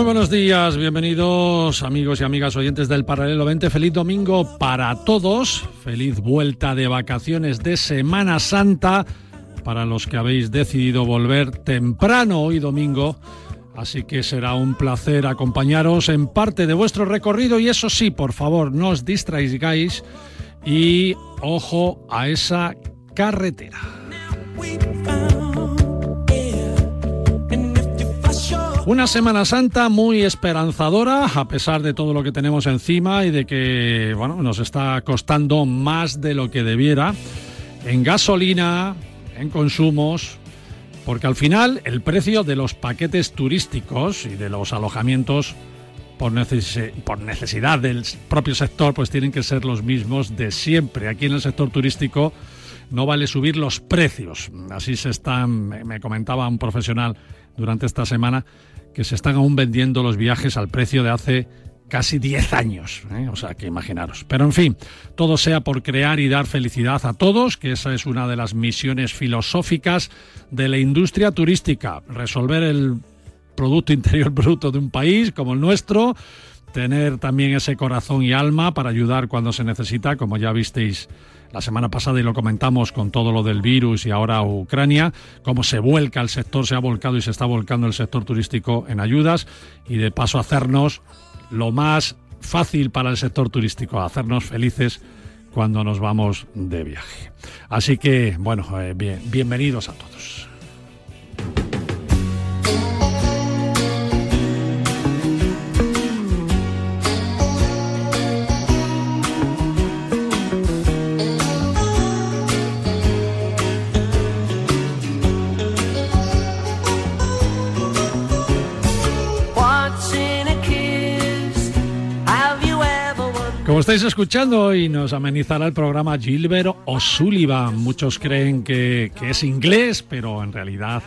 Muy buenos días, bienvenidos amigos y amigas oyentes del Paralelo 20. Feliz domingo para todos, feliz vuelta de vacaciones de Semana Santa para los que habéis decidido volver temprano hoy domingo. Así que será un placer acompañaros en parte de vuestro recorrido y eso sí, por favor, no os distraigáis y ojo a esa carretera. Una Semana Santa muy esperanzadora, a pesar de todo lo que tenemos encima y de que, bueno, nos está costando más de lo que debiera en gasolina, en consumos, porque al final el precio de los paquetes turísticos y de los alojamientos por, necesidad del propio sector, pues tienen que ser los mismos de siempre. Aquí en el sector turístico no vale subir los precios. Así se están, me comentaba un profesional durante esta semana, que se están aún vendiendo los viajes al precio de hace casi 10 años. ¿eh? O sea, que imaginaros. Pero en fin, todo sea por crear y dar felicidad a todos, que esa es una de las misiones filosóficas de la industria turística. Resolver el Producto Interior Bruto de un país como el nuestro, tener también ese corazón y alma para ayudar cuando se necesita, como ya visteis la semana pasada y lo comentamos con todo lo del virus y ahora Ucrania, cómo se vuelca el sector, se ha volcado y se está volcando el sector turístico en ayudas y de paso hacernos lo más fácil para el sector turístico, hacernos felices cuando nos vamos de viaje. Así que, bueno, eh, bien, bienvenidos a todos. Estáis escuchando y nos amenizará el programa Gilbert O'Sullivan. Muchos creen que, que, es inglés, pero en realidad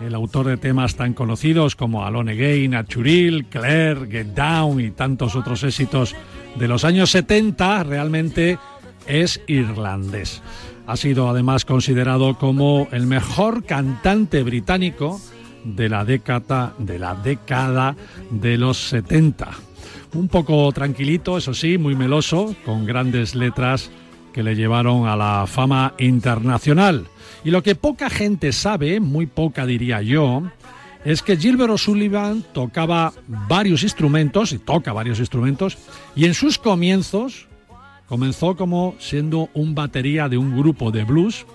el autor de temas tan conocidos como Alone Again, Achuril, Claire, Get Down y tantos otros éxitos de los años 70 realmente es irlandés. Ha sido además considerado como el mejor cantante británico de la década de, la década de los 70 un poco tranquilito, eso sí, muy meloso, con grandes letras que le llevaron a la fama internacional. Y lo que poca gente sabe, muy poca diría yo, es que Gilbert O'Sullivan tocaba varios instrumentos, y toca varios instrumentos, y en sus comienzos comenzó como siendo un batería de un grupo de blues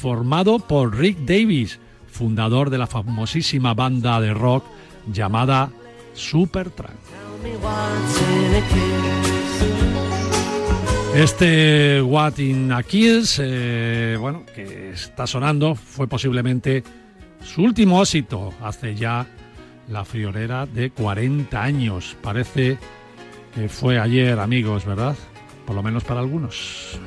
formado por Rick Davis, fundador de la famosísima banda de rock llamada Supertramp. Este What in a Kiss, eh, bueno, que está sonando, fue posiblemente su último éxito hace ya la friolera de 40 años. Parece que fue ayer, amigos, ¿verdad? Por lo menos para algunos.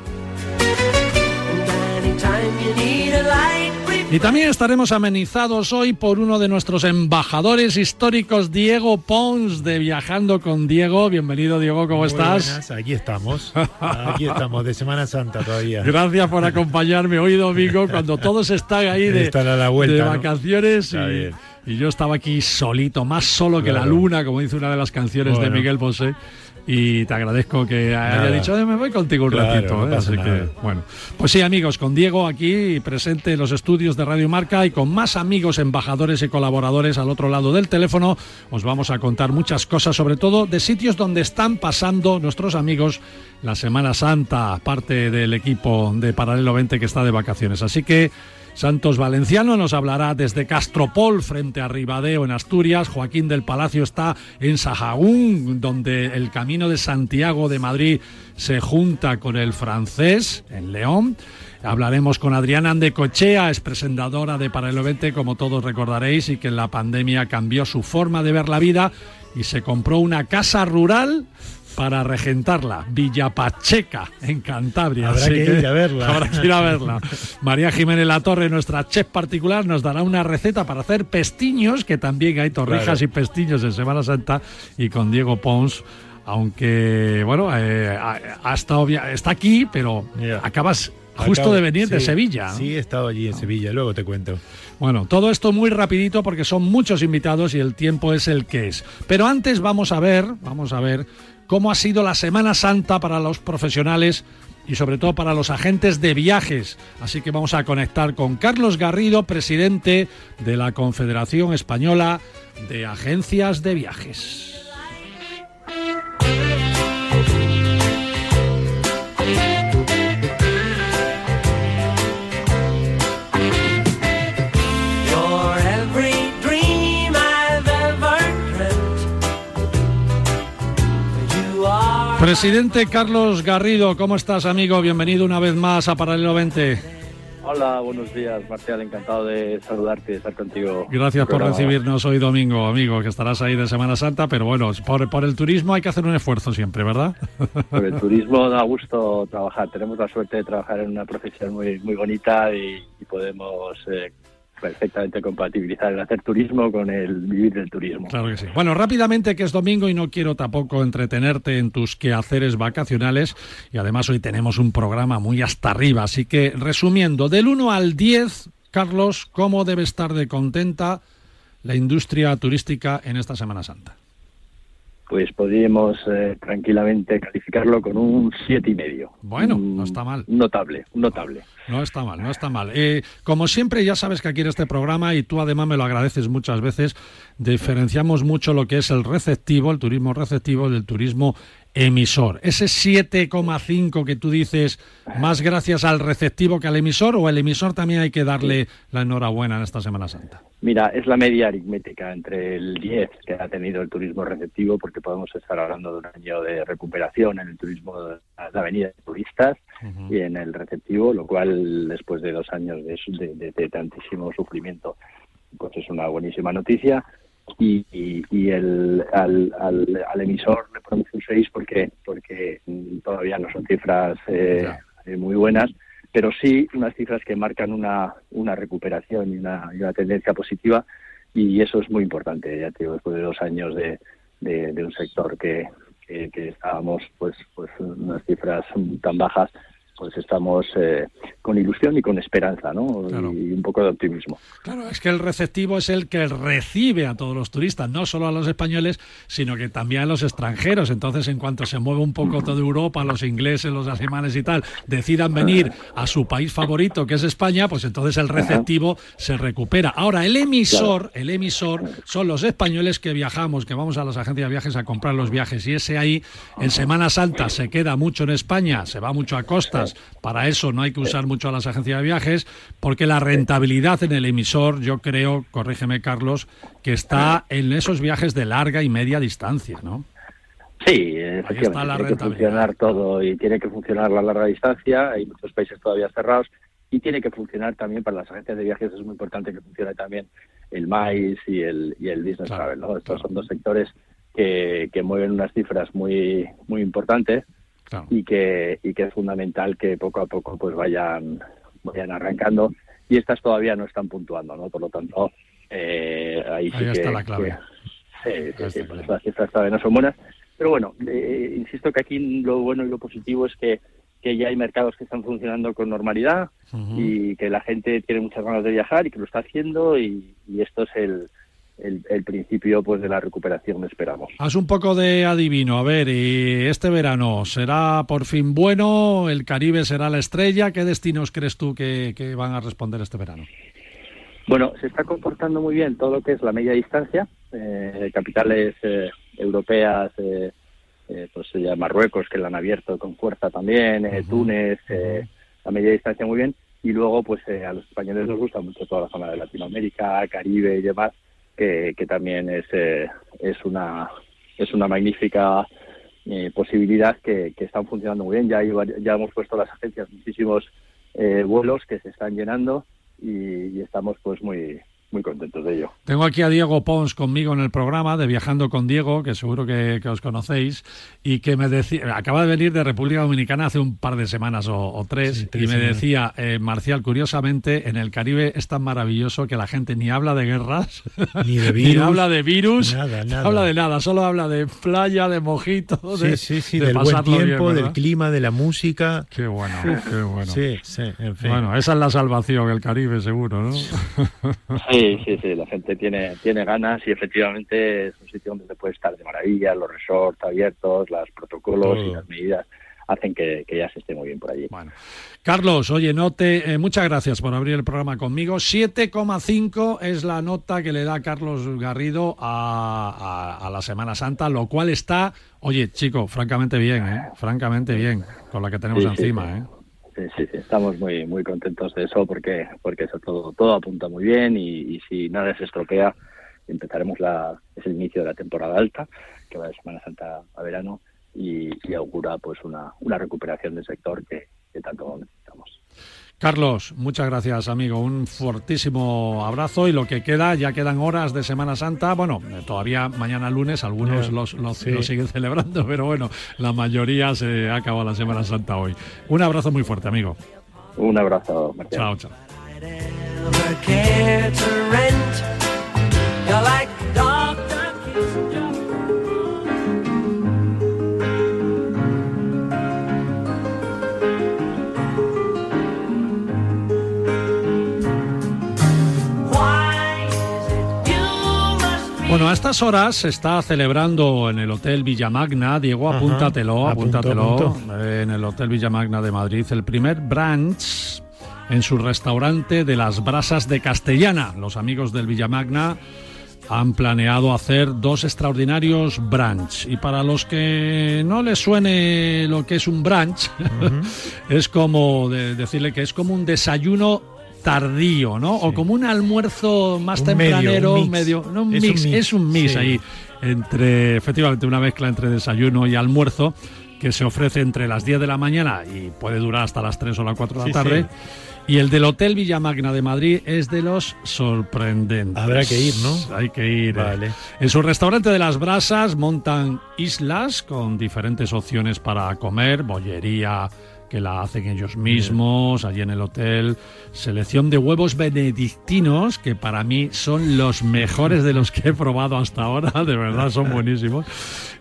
Y también estaremos amenizados hoy por uno de nuestros embajadores históricos, Diego Pons, de Viajando con Diego. Bienvenido, Diego, ¿cómo Muy estás? Buenas, aquí estamos, aquí estamos, de Semana Santa todavía. Gracias por acompañarme hoy domingo, cuando todos están ahí de, Están a la vuelta, de ¿no? vacaciones. Y, yo estaba aquí solito, más solo que la luna, como dice una de las canciones de. Miguel Bosé. Y te agradezco que haya Nada. dicho, "Eh, me voy contigo un Claro, ratito. no ¿eh?". Así que, bueno. Pues sí, amigos, con Diego aquí presente en los estudios de Radio Marca y con más amigos, embajadores y colaboradores al otro lado del teléfono, os vamos a contar muchas cosas, sobre todo de sitios donde están pasando nuestros amigos la Semana Santa, parte del equipo de Paralelo 20 que está de vacaciones. Así que Santos Valenciano nos hablará desde Castropol, frente a Ribadeo, en Asturias. Joaquín del Palacio está en Sahagún, donde el camino de Santiago de Madrid se junta con el francés, en León. Hablaremos con Adriana Andecochea, es presentadora de Para el 20, como todos recordaréis, y que en la pandemia cambió su forma de ver la vida y se compró una casa rural para regentarla, Villa Pacheca, en Cantabria. Habrá que, ir a verla. Habrá que ir a verla. María Jiménez La Torre, nuestra chef particular, nos dará una receta para hacer pestiños, que también hay torrijas y pestiños en Semana Santa, y con Diego Pons aunque bueno, eh, ha, estado está aquí, pero acabas justo de venir de Sevilla. Sí, he estado allí en Sevilla, luego te cuento. Bueno, todo esto muy rapidito porque son muchos invitados y el tiempo es el que es. Pero antes vamos a ver, vamos a ver cómo ha sido la Semana Santa para los profesionales y sobre todo para los agentes de viajes. Así que vamos a conectar con Carlos Garrido, presidente de la Confederación Española de Agencias de Viajes. Presidente Carlos Garrido, ¿cómo estás, amigo? Bienvenido una vez más a Paralelo 20. Hola, buenos días, Marcial. Encantado de saludarte y estar contigo. Gracias por recibirnos hoy domingo, amigo, que estarás ahí de Semana Santa, pero bueno, por, por el turismo hay que hacer un esfuerzo siempre, ¿verdad? Por el turismo da gusto trabajar. Tenemos la suerte de trabajar en una profesión muy, muy bonita y, podemos eh, perfectamente compatibilizar el hacer turismo con el vivir del turismo. Claro que sí. Bueno, rápidamente que es domingo y no quiero tampoco entretenerte en tus quehaceres vacacionales y además hoy tenemos un programa muy hasta arriba, así que resumiendo, del 1 al 10, Carlos, ¿cómo debe estar de contenta la industria turística en esta Semana Santa? Pues podríamos eh, tranquilamente calificarlo con un siete y medio. Bueno, no está mal. Notable, notable. No está mal, no está mal. Eh, como siempre, ya sabes que aquí en este programa, y tú además me lo agradeces muchas veces, diferenciamos mucho lo que es el receptivo, el turismo receptivo, del turismo emisor. Ese 7,5 que tú dices, más gracias al receptivo que al emisor, o el emisor también hay que darle la enhorabuena en esta Semana Santa. Mira, es la media aritmética entre el 10 que ha tenido el turismo receptivo, porque podemos estar hablando de un año de recuperación en el turismo de la avenida de turistas y en el receptivo, lo cual después de dos años de, de tantísimo sufrimiento, pues es una buenísima noticia y, y, el, al, al, emisor le ponemos un 6 porque, porque todavía no son cifras eh, eh, muy buenas, pero sí unas cifras que marcan una, una recuperación y una, una tendencia positiva y eso es muy importante, ya te digo, después de dos años de, de, un sector que, que, que, estábamos pues, pues unas cifras tan bajas pues estamos eh, con ilusión y con esperanza, ¿no? Y un poco de optimismo. Claro, es que el receptivo es el que recibe a todos los turistas, no solo a los españoles, sino que también a los extranjeros. Entonces, en cuanto se mueve un poco toda Europa, los ingleses, los alemanes y tal, decidan venir a su país favorito, que es España, pues entonces el receptivo se recupera. Ahora, el emisor, el emisor son los españoles que viajamos, que vamos a las agencias de viajes a comprar los viajes. Y ese ahí, en Semana Santa, se queda mucho en España, se va mucho a costas para eso no hay que usar mucho a las agencias de viajes, porque la rentabilidad en el emisor, yo creo, corrígeme Carlos, que está en esos viajes de larga y media distancia, ¿no? Sí, efectivamente, tiene que funcionar todo y tiene que funcionar la larga distancia, hay muchos países todavía cerrados y tiene que funcionar también para las agencias de viajes, es muy importante que funcione también el MAIS y el, y el Business Travel, ¿no? Estos son dos sectores que, que mueven unas cifras muy, muy importantes y que y que es fundamental que poco a poco pues vayan vayan arrancando. Y estas todavía no están puntuando no por lo tanto eh, ahí, sí está la clave. sí, sí, pues las cifras todavía no son buenas. Pero bueno eh, insisto que aquí lo bueno y lo positivo es que que ya hay mercados que están funcionando con normalidad y que la gente tiene muchas ganas de viajar y que lo está haciendo y esto es el, el, principio pues de la recuperación esperamos. Haz un poco de adivino, a ver, este verano será por fin bueno? ¿El Caribe será la estrella? ¿Qué destinos crees tú que, van a responder este verano? Bueno, se está comportando muy bien todo lo que es la media distancia, eh, capitales eh, europeas, eh, pues ya Marruecos que la han abierto con fuerza también, Túnez, la media distancia muy bien y luego pues eh, a los españoles nos gusta mucho toda la zona de Latinoamérica, Caribe y demás, que, también es, eh, es una es una magnífica eh, posibilidad que, que, están funcionando muy bien. Ya, ya hemos puesto las agencias muchísimos eh, vuelos que se están llenando y, y estamos pues muy muy contentos de ello. Tengo aquí a Diego Pons conmigo en el programa de Viajando con Diego, que seguro que, os conocéis, y que me decía, acaba de venir de República Dominicana hace un par de semanas o, tres, y me decía, eh, Marcial, curiosamente, en el Caribe es tan maravilloso que la gente ni habla de guerras, ni, de virus, ni habla de virus, nada, nada. habla de nada, solo habla de playa, de mojito, de, sí, sí, sí, del buen tiempo, del clima, de la música. Qué bueno, qué bueno. Sí, sí, en fin. Bueno, esa es la salvación, el Caribe, seguro, ¿no? Sí, sí, sí, la gente tiene, tiene ganas y efectivamente es un sitio donde se puede estar de maravilla, los resorts abiertos, los protocolos y las medidas hacen que, ya se esté muy bien por allí. Bueno, Carlos, oye, note, eh, muchas gracias por abrir el programa conmigo. 7,5 es la nota que le da Carlos Garrido a, la Semana Santa, lo cual está, oye, chico, francamente bien, ¿eh? francamente bien, con la que tenemos encima. ¿eh? Sí, sí, sí, estamos muy muy contentos de eso porque porque eso todo todo apunta muy bien y, si nada se estropea empezaremos la es el inicio de la temporada alta que va de Semana Santa a verano y, augura pues una, una recuperación del sector que, que tanto necesitamos. Carlos, muchas gracias, amigo. Un fortísimo abrazo y lo que queda, ya quedan horas de Semana Santa. Bueno, todavía mañana lunes algunos los, los, siguen celebrando, pero bueno, la mayoría se ha acabado la Semana Santa hoy. Un abrazo muy fuerte, amigo. Un abrazo, Chao, chao. Bueno, a estas horas se está celebrando en el Hotel Villamagna, Diego, apúntatelo, apúntatelo, en el Hotel Villamagna de Madrid, el primer brunch en su restaurante de las Brasas de Castellana. Los amigos del Villamagna han planeado hacer dos extraordinarios brunch. Y para los que no les suene lo que es un brunch, es como decirle que es como un desayuno tardío, ¿no? O como un almuerzo más tempranero, medio, no, un, mix, es un mix, ahí entre efectivamente una mezcla entre desayuno y almuerzo que se ofrece entre las 10 de la mañana y puede durar hasta las 3 o las 4 de la tarde. Y el del Hotel Villamagna de Madrid es de los sorprendentes. Habrá que ir, ¿no? Hay que ir. Eh. Vale. En su restaurante de las brasas montan islas con diferentes opciones para comer, bollería, que la hacen ellos mismos, allí en el hotel. Selección de huevos benedictinos, que para mí son los mejores de los que he probado hasta ahora, de verdad son buenísimos.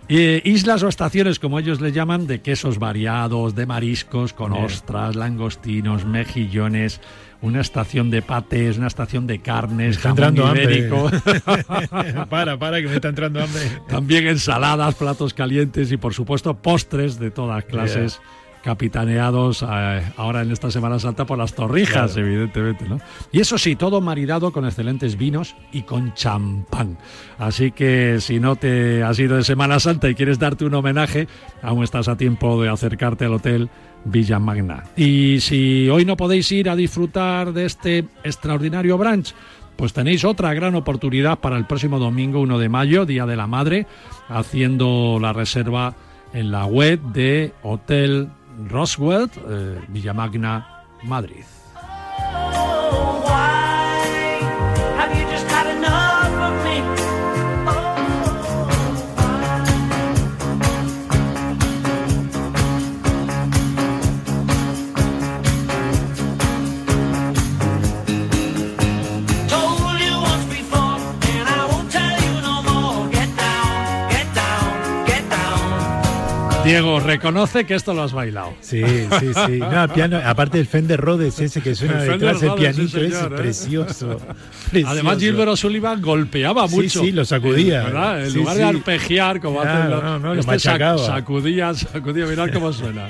Y islas o estaciones, como ellos le llaman, de quesos variados, de mariscos, con ostras, langostinos, mejillones, una estación de patés, una estación de carnes, está entrando ibérico. para, para, que me está entrando hambre. También ensaladas, platos calientes y, por supuesto, postres de todas clases capitaneados eh, ahora en esta Semana Santa por las torrijas, evidentemente, ¿no? Y eso sí, todo maridado con excelentes vinos y con champán. Así que si no te has ido de Semana Santa y quieres darte un homenaje, aún estás a tiempo de acercarte al hotel Villa Magna. Y si hoy no podéis ir a disfrutar de este extraordinario brunch, pues tenéis otra gran oportunidad para el próximo domingo 1 de mayo, Día de la Madre, haciendo la reserva en la web de Hotel Roswell, eh, Villamagna, Madrid. Diego, reconoce que esto lo has bailado. Sí, sí, sí. No, piano, aparte del Fender Rhodes ese que suena el detrás, el pianito ese, ¿eh? precioso, Además, Gilbert O'Sullivan golpeaba mucho. Sí, sí, lo sacudía. ¿verdad? En lugar de arpegiar como hacen los, no, no, lo este sacudía, sacudía, mirad cómo suena.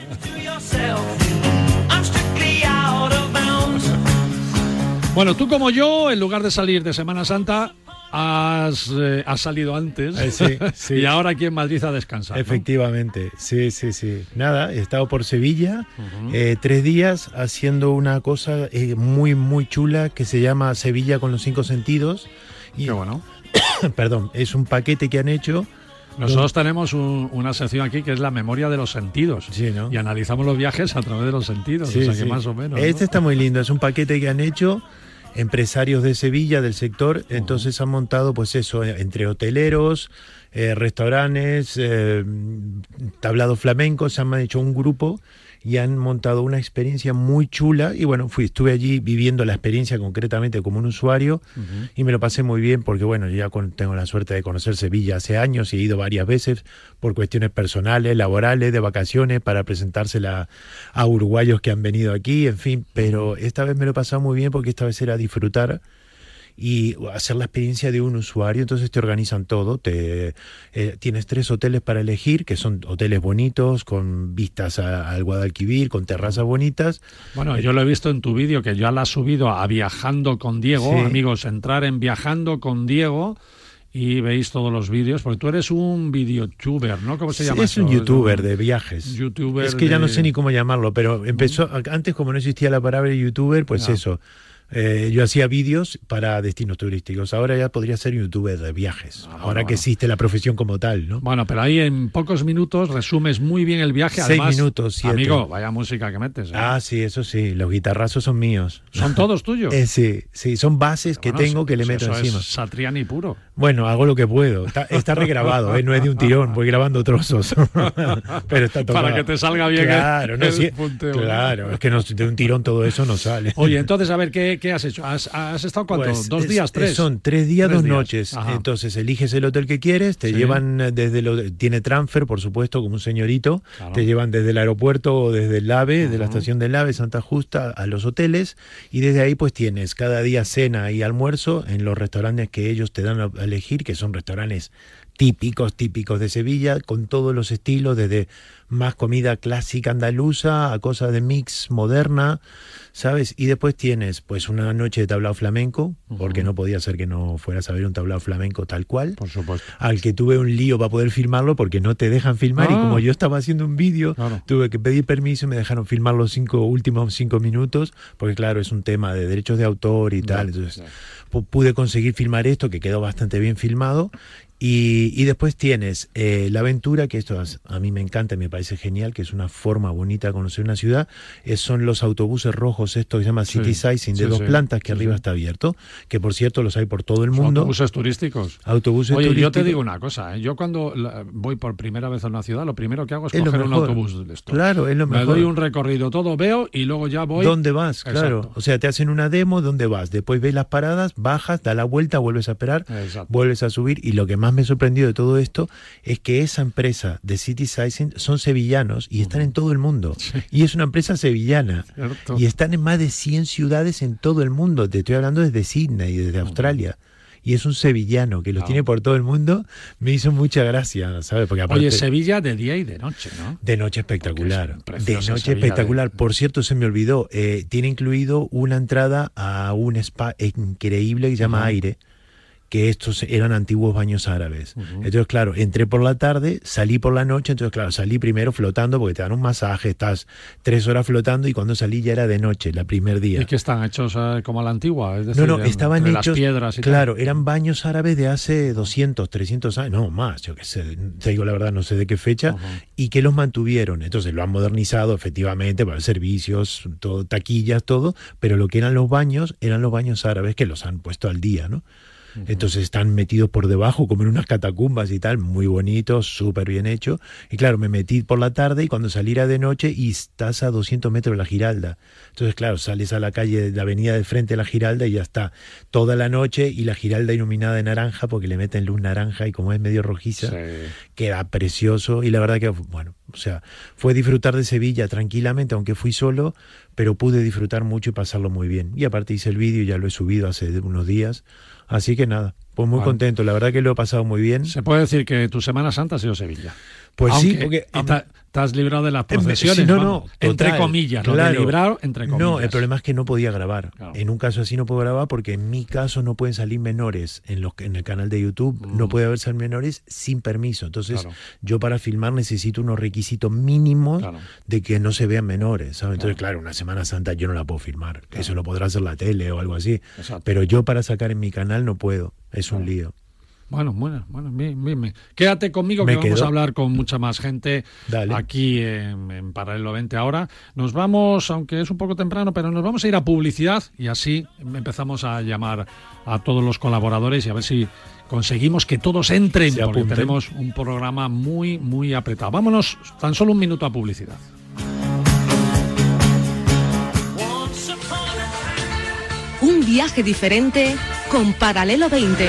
Bueno, tú como yo, en lugar de salir de Semana Santa, has, eh, salido antes eh, y ahora aquí en Madrid a descansar. Efectivamente, sí, sí, sí. Nada, he estado por Sevilla eh, tres días haciendo una cosa muy, muy chula que se llama Sevilla con los cinco sentidos. Y, Qué bueno. perdón, es un paquete que han hecho. Nosotros tenemos una sección aquí que es la memoria de los sentidos. Sí, ¿no? Y analizamos los viajes a través de los sentidos. o sea que más o menos. Este está muy lindo, es un paquete que han hecho empresarios de Sevilla, del sector, entonces han montado pues eso, entre hoteleros, eh, restaurantes, eh, tablados flamencos, se han hecho un grupo y han montado una experiencia muy chula. Y bueno, fui, estuve allí viviendo la experiencia concretamente como un usuario y me lo pasé muy bien porque bueno, yo ya tengo la suerte de conocer Sevilla hace años y he ido varias veces por cuestiones personales, laborales, de vacaciones, para presentársela a uruguayos que han venido aquí, en fin, pero esta vez me lo he pasado muy bien porque esta vez era disfrutar y hacer la experiencia de un usuario. Entonces te organizan todo. Te, eh, tienes tres hoteles para elegir, que son hoteles bonitos, con vistas al Guadalquivir, con terrazas bonitas. Bueno, yo lo he visto en tu vídeo, que ya lo has subido a Viajando con Diego. Amigos, entrar en Viajando con Diego y veis todos los vídeos, porque tú eres un videotuber, ¿no? ¿Cómo se llama? Es un youtuber de viajes. YouTuber es que ya no sé ni cómo llamarlo, pero empezó, antes como no existía la palabra youtuber, pues eso, eh, yo hacía vídeos para destinos turísticos. Ahora ya podría ser youtuber de viajes. Ah, ahora que existe la profesión como tal, ¿no? Bueno, pero ahí en pocos minutos resumes muy bien el viaje. Seis minutos, siete. Amigo, vaya música que metes. ¿eh? Ah, sí, eso sí. Los guitarrazos son míos. ¿Son todos tuyos? Eh, sí, sí. Son bases que tengo que le meto eso encima. Es Satriani puro. Bueno, hago lo que puedo. Está, regrabado, no es de un tirón. Voy grabando trozos. pero está. Para que te salga bien claro, no, Claro, es que de un tirón todo eso no sale. Oye, entonces, a ver, ¿qué, qué has hecho? ¿Has, has estado cuánto? Pues ¿Dos días, tres? Son tres días, dos noches. Entonces eliges el hotel que quieres, te llevan desde lo. Tiene transfer, por supuesto, como un señorito. Te llevan desde el aeropuerto o desde el AVE, de la estación del AVE, Santa Justa, a los hoteles. Y desde ahí, pues tienes cada día cena y almuerzo en los restaurantes que ellos te dan a elegir, que son restaurantes típicos, típicos de Sevilla, con todos los estilos, desde más comida clásica andaluza a cosas de mix moderna, ¿sabes? Y después tienes pues una noche de tablao flamenco, porque no podía ser que no fueras a ver un tablao flamenco tal cual. Por supuesto. Al que tuve un lío para poder filmarlo porque no te dejan filmar y como ah. yo estaba haciendo un vídeo, tuve que pedir permiso y me dejaron filmar los cinco últimos cinco minutos, porque claro, es un tema de derechos de autor y tal. Entonces pude conseguir filmar esto, que quedó bastante bien filmado, y, después tienes eh, la aventura, que esto a mí me encanta, me parece genial, que es una forma bonita de conocer una ciudad. son los autobuses rojos, esto que se llama City Sizing, de dos plantas, que arriba está abierto, que por cierto los hay por todo el mundo. autobuses turísticos. Autobuses Oye, yo te digo una cosa, ¿eh? yo cuando voy por primera vez a una ciudad, lo primero que hago es, coger un autobús de esto. Claro, es lo mejor. Me doy un recorrido, todo veo y luego ya voy. ¿Dónde vas? Claro. O sea, te hacen una demo, ¿dónde vas? Después ves las paradas, bajas, da la vuelta, vuelves a esperar, vuelves a subir. Y lo que más me sorprendió de todo esto es que esa empresa de City Sizing son sevillanos y están en todo el mundo. Y es una empresa sevillana. Y están en más de 100 ciudades en todo el mundo. Te estoy hablando desde Sydney, desde Australia y es un sevillano que los tiene por todo el mundo, me hizo mucha gracia, ¿sabes? Porque Oye, Sevilla de día y de noche, ¿no? De noche espectacular. De noche espectacular. Por cierto, se me olvidó, eh, tiene incluido una entrada a un spa increíble que se llama Aire que estos eran antiguos baños árabes. Entonces, claro, entré por la tarde, salí por la noche, entonces, claro, salí primero flotando porque te dan un masaje, estás tres horas flotando y cuando salí ya era de noche, el primer día. ¿Y que están hechos eh, como a la antigua? no, no, estaban hechos... Las piedras y Claro, eran baños árabes de hace 200, 300 años, no, más, yo qué sé, te digo la verdad, no sé de qué fecha, y que los mantuvieron. Entonces lo han modernizado efectivamente para servicios, todo, taquillas, todo, pero lo que eran los baños eran los baños árabes que los han puesto al día, ¿no? Entonces están metidos por debajo, como en unas catacumbas y tal, muy bonitos, súper bien hecho. Y claro, me metí por la tarde y cuando saliera de noche y estás a 200 metros de la Giralda. Entonces, claro, sales a la calle, de la avenida de frente de la Giralda y ya está toda la noche y la Giralda iluminada de naranja porque le meten luz naranja y como es medio rojiza, queda precioso. Y la verdad que, bueno, o sea, fue disfrutar de Sevilla tranquilamente, aunque fui solo, pero pude disfrutar mucho y pasarlo muy bien. Y aparte hice el vídeo, ya lo he subido hace unos días. Así que nada, pues muy contento, la verdad que lo he pasado muy bien. ¿Se puede decir que tu Semana Santa ha sido Sevilla? Pues sí, porque has librado de las me- procesiones. sí, no, vamos. no, entre total, comillas, lo de claro. librar, entre comillas. No, el problema es que no podía grabar. Claro. En un caso así no puedo grabar porque en mi caso no pueden salir menores en los en el canal de YouTube, no puede haber ser menores sin permiso. Entonces, Mm. Claro. yo para filmar necesito unos requisitos mínimos de que no se vean menores, ¿sabes? Entonces, claro, una Semana Santa yo no la puedo filmar. Eso lo podrá hacer la tele o algo así. Exacto. Pero yo para sacar en mi canal no puedo. Es un lío. Bueno, bueno, bueno, bien, bien, bien. Quédate conmigo Me que vamos a hablar con mucha más gente Dale. aquí en, en Paralelo 20 ahora. Nos vamos, aunque es un poco temprano, pero nos vamos a ir a publicidad y así empezamos a llamar a todos los colaboradores y a ver si conseguimos que todos entren, Se porque apunten. tenemos un programa muy, muy apretado. Vámonos tan solo un minuto a publicidad. Un viaje diferente con Paralelo 20.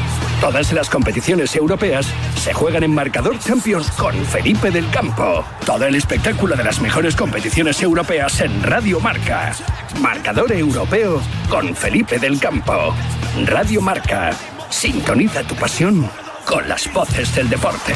Todas las competiciones europeas se juegan en Marcador Champions con Felipe del Campo. Todo el espectáculo de las mejores competiciones europeas en Radio Marca. Marcador Europeo con Felipe del Campo. Radio Marca. Sintoniza tu pasión con las voces del deporte.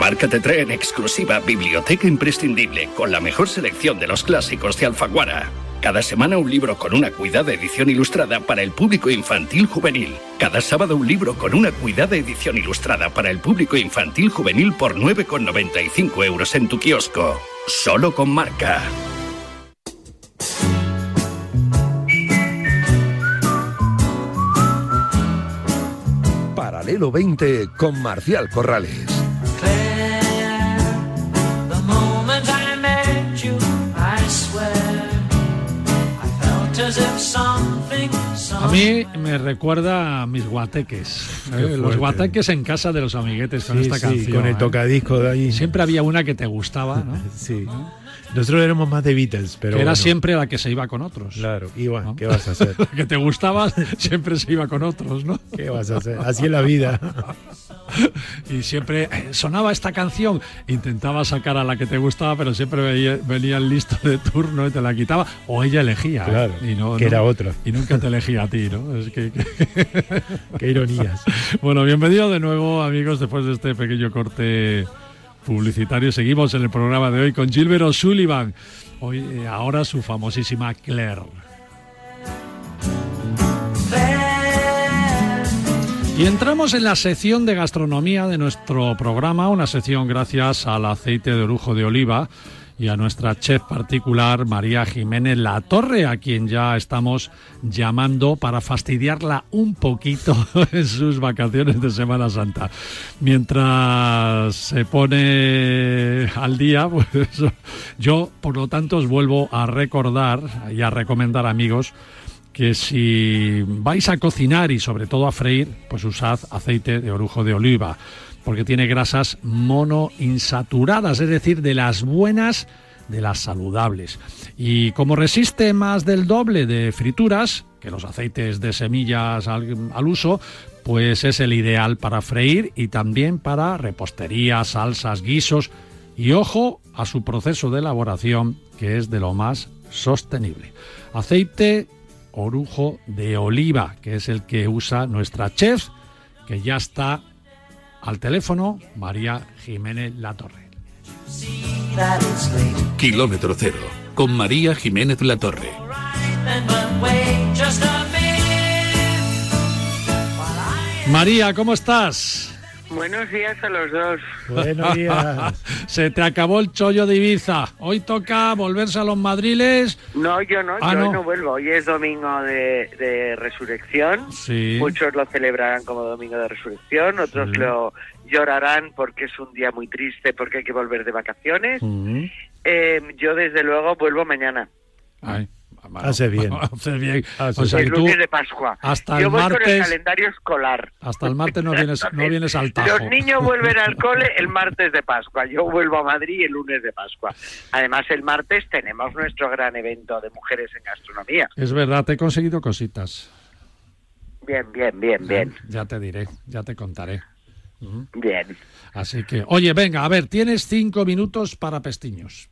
Marca te trae en exclusiva Biblioteca Imprescindible con la mejor selección de los clásicos de Alfaguara. Cada semana un libro con una cuidada edición ilustrada para el público infantil juvenil. Cada sábado un libro con una cuidada edición ilustrada para el público infantil juvenil por 9,95 euros en tu kiosco. Solo con marca. Paralelo 20 con Marcial Corrales. As if something, A mí me recuerda a mis guateques. ¿eh? Los guateques en casa de los amiguetes con Sí, esta sí, canción. con el ¿eh? tocadisco de ahí. Siempre había una que te gustaba, ¿no? Sí. Nosotros éramos más de Beatles, pero. que era bueno, siempre la que se iba con otros. Claro, bueno, ¿no? ¿qué vas a hacer? La que te gustaba siempre se iba con otros, ¿no? ¿Qué vas a hacer? Así es la vida. Y siempre eh, sonaba esta canción, intentaba sacar a la que te gustaba, pero siempre venía, venía el listo de turno y te la quitaba, o ella elegía. ¿eh? Claro, y no, que no- era otra. Y nunca te elegía ti, ¿no? Es que- que- Qué ironías. Bueno, bienvenido de nuevo, amigos, después de este pequeño corte publicitario. Seguimos en el programa de hoy con Gilbert O'Sullivan. Hoy, eh, ahora su famosísima Claire. Y entramos en la sección de gastronomía de nuestro programa, una sección gracias al aceite de orujo de oliva y a nuestra chef particular María Jiménez La Torre, a quien ya estamos llamando para fastidiarla un poquito en sus vacaciones de Semana Santa. Mientras se pone al día, pues yo por lo tanto os vuelvo a recordar y a recomendar amigos que si vais a cocinar y sobre todo a freír, pues usad aceite de orujo de oliva, porque tiene grasas monoinsaturadas, es decir, de las buenas, de las saludables. Y como resiste más del doble de frituras que los aceites de semillas al, al uso, pues es el ideal para freír y también para repostería, salsas, guisos y ojo a su proceso de elaboración que es de lo más sostenible. Aceite orujo de oliva, que es el que usa nuestra chef, que ya está al teléfono, María Jiménez Latorre. Kilómetro cero, con María Jiménez Latorre. María, ¿cómo estás? Buenos días a los dos. Buenos días. Se te acabó el chollo de Ibiza. Hoy toca volverse a los madriles. No, yo no, Ah, yo no. no. vuelvo. Hoy es domingo de, de resurrección. Sí. Muchos lo celebrarán como domingo de resurrección, otros lo llorarán porque es un día muy triste porque hay que volver de vacaciones. Eh, yo desde luego vuelvo mañana. Ay, Hace bien. Hace bien. Hace O sea el tú lunes de Pascua. hasta Yo el voy con el martes, calendario escolar. hasta el martes no vienes, no vienes al tajo. Los niños vuelven al cole el martes de Pascua. Yo vuelvo a Madrid el lunes de Pascua. Además, el martes tenemos nuestro gran evento de mujeres en gastronomía. Es verdad, te he conseguido cositas. Bien, bien, bien, bien. Ya te diré, ya te contaré. Bien. Así que, oye, venga, a ver, tienes cinco minutos para pestiños.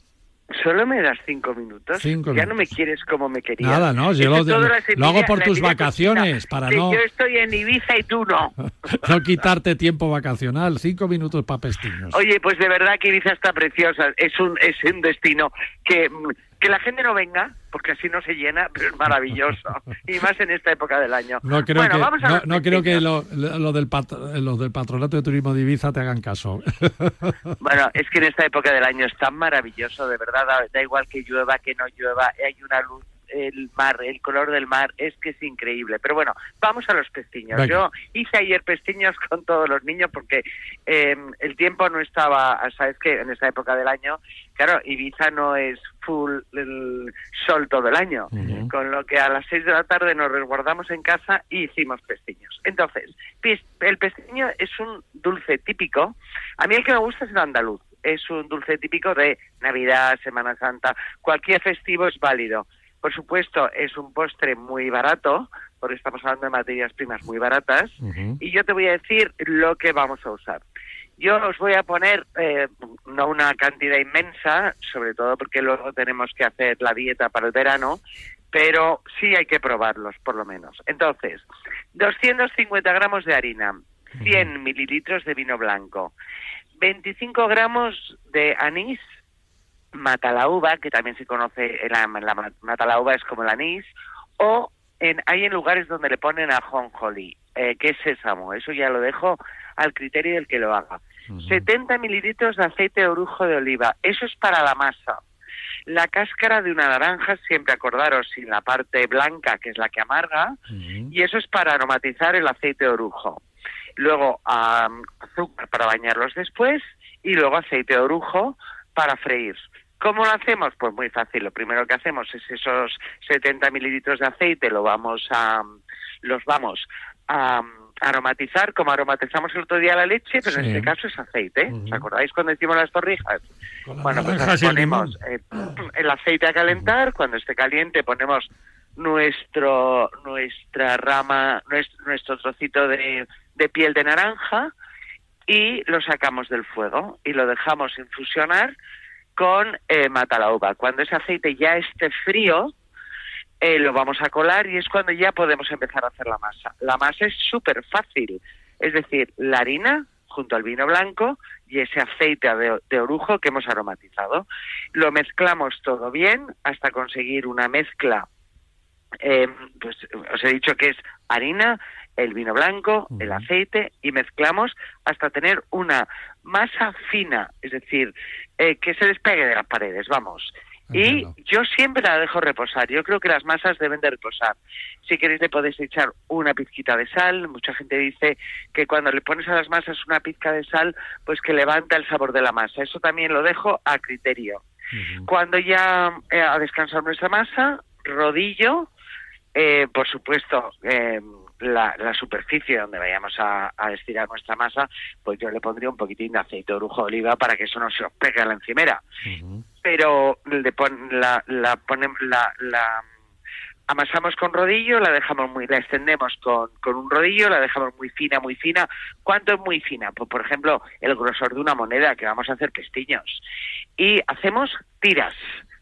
Solo me das cinco minutos. Cinco ya no me quieres como me querías. Nada, no, yo lo, lo hago por tus vacaciones, para no, Yo estoy en Ibiza y tú no. no quitarte tiempo vacacional. Cinco minutos para pestiños. Oye, pues de verdad que Ibiza está preciosa. Es un, es un destino que, mm, que la gente no venga, porque así no se llena, pero es maravilloso. y más en esta época del año. No creo bueno, que, vamos a no, creo que lo, lo del pat- los del Patronato de Turismo de Ibiza te hagan caso. Bueno, es que en esta época del año es tan maravilloso, de verdad, da, da igual que llueva, que no llueva, hay una luz, el mar, el color del mar, es que es increíble. Pero bueno, vamos a los pestiños. Venga. Yo hice ayer pestiños con todos los niños porque eh, el tiempo no estaba, sabes que en esta época del año, claro, Ibiza no es full el sol todo el año, con lo que a las seis de la tarde nos resguardamos en casa y hicimos pestiños. Entonces, el pestiño es un dulce típico. A mí el que me gusta es el andaluz. Es un dulce típico de Navidad, Semana Santa, cualquier festivo es válido. Por supuesto, es un postre muy barato, porque estamos hablando de materias primas muy baratas. Y yo te voy a decir lo que vamos a usar. Yo os voy a poner, eh, no una cantidad inmensa, sobre todo porque luego tenemos que hacer la dieta para el verano, pero sí hay que probarlos, por lo menos. Entonces, 250 gramos de harina, 100 mililitros de vino blanco, 25 gramos de anís, matalauba, que también se conoce, la, la ma- matalauba es como el anís, o en, hay en lugares donde le ponen ajonjolí, eh, que es sésamo. Eso ya lo dejo al criterio del que lo haga. 70 mililitros de aceite de orujo de oliva. Eso es para la masa. La cáscara de una naranja, siempre acordaros, sin la parte blanca, que es la que amarga, y eso es para aromatizar el aceite de orujo. Luego am, azúcar para bañarlos después y luego aceite de orujo para freír. ¿Cómo lo hacemos? Pues muy fácil. Lo primero que hacemos es esos 70 mililitros de aceite, lo vamos a, los vamos a aromatizar, como aromatizamos el otro día la leche, pero en este caso es aceite. ¿Os acordáis cuando hicimos las torrijas? Bueno, pues el ponemos eh, el aceite a calentar, cuando esté caliente ponemos nuestro nuestra rama, nuestro, nuestro trocito de, de piel de naranja y lo sacamos del fuego y lo dejamos infusionar con eh, matalauba. Cuando ese aceite ya esté frío, eh, lo vamos a colar y es cuando ya podemos empezar a hacer la masa. La masa es súper fácil, es decir, la harina junto al vino blanco y ese aceite de, de orujo que hemos aromatizado. Lo mezclamos todo bien hasta conseguir una mezcla eh, pues os he dicho que es harina, el vino blanco, el aceite y mezclamos hasta tener una masa fina, es decir, eh, que se despegue de las paredes, vamos. Y yo siempre la dejo reposar. Yo creo que las masas deben de reposar. Si queréis le podéis echar una pizquita de sal. Mucha gente dice que cuando le pones a las masas una pizca de sal, pues que levanta el sabor de la masa. Eso también lo dejo a criterio. Cuando ya eh, ha descansado nuestra masa, rodillo, eh, por supuesto, eh, la, la superficie donde vayamos a, a estirar nuestra masa, pues yo le pondría un poquitín de aceite de orujo de oliva para que eso no se os pegue a la encimera. Pero le pon- la, la, ponem- la, la amasamos con rodillo, la dejamos muy, la extendemos con, con un rodillo, la dejamos muy fina, muy fina. ¿Cuánto es muy fina? Pues por ejemplo, el grosor de una moneda que vamos a hacer pestiños. Y hacemos tiras,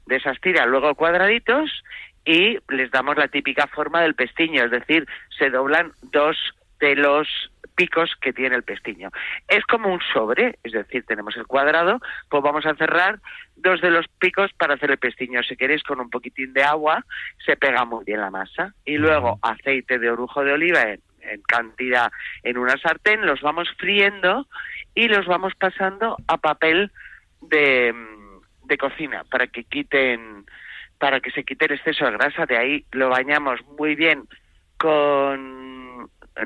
de esas tiras luego cuadraditos y les damos la típica forma del pestiño, es decir, se doblan dos de los picos que tiene el pestiño. Es como un sobre, es decir, tenemos el cuadrado, pues vamos a cerrar dos de los picos para hacer el pestiño. Si queréis con un poquitín de agua, se pega muy bien la masa. Y luego aceite de orujo de oliva en, en cantidad en una sartén, los vamos friendo y los vamos pasando a papel de, de cocina para que quiten para que se quite el exceso de grasa. De ahí lo bañamos muy bien con,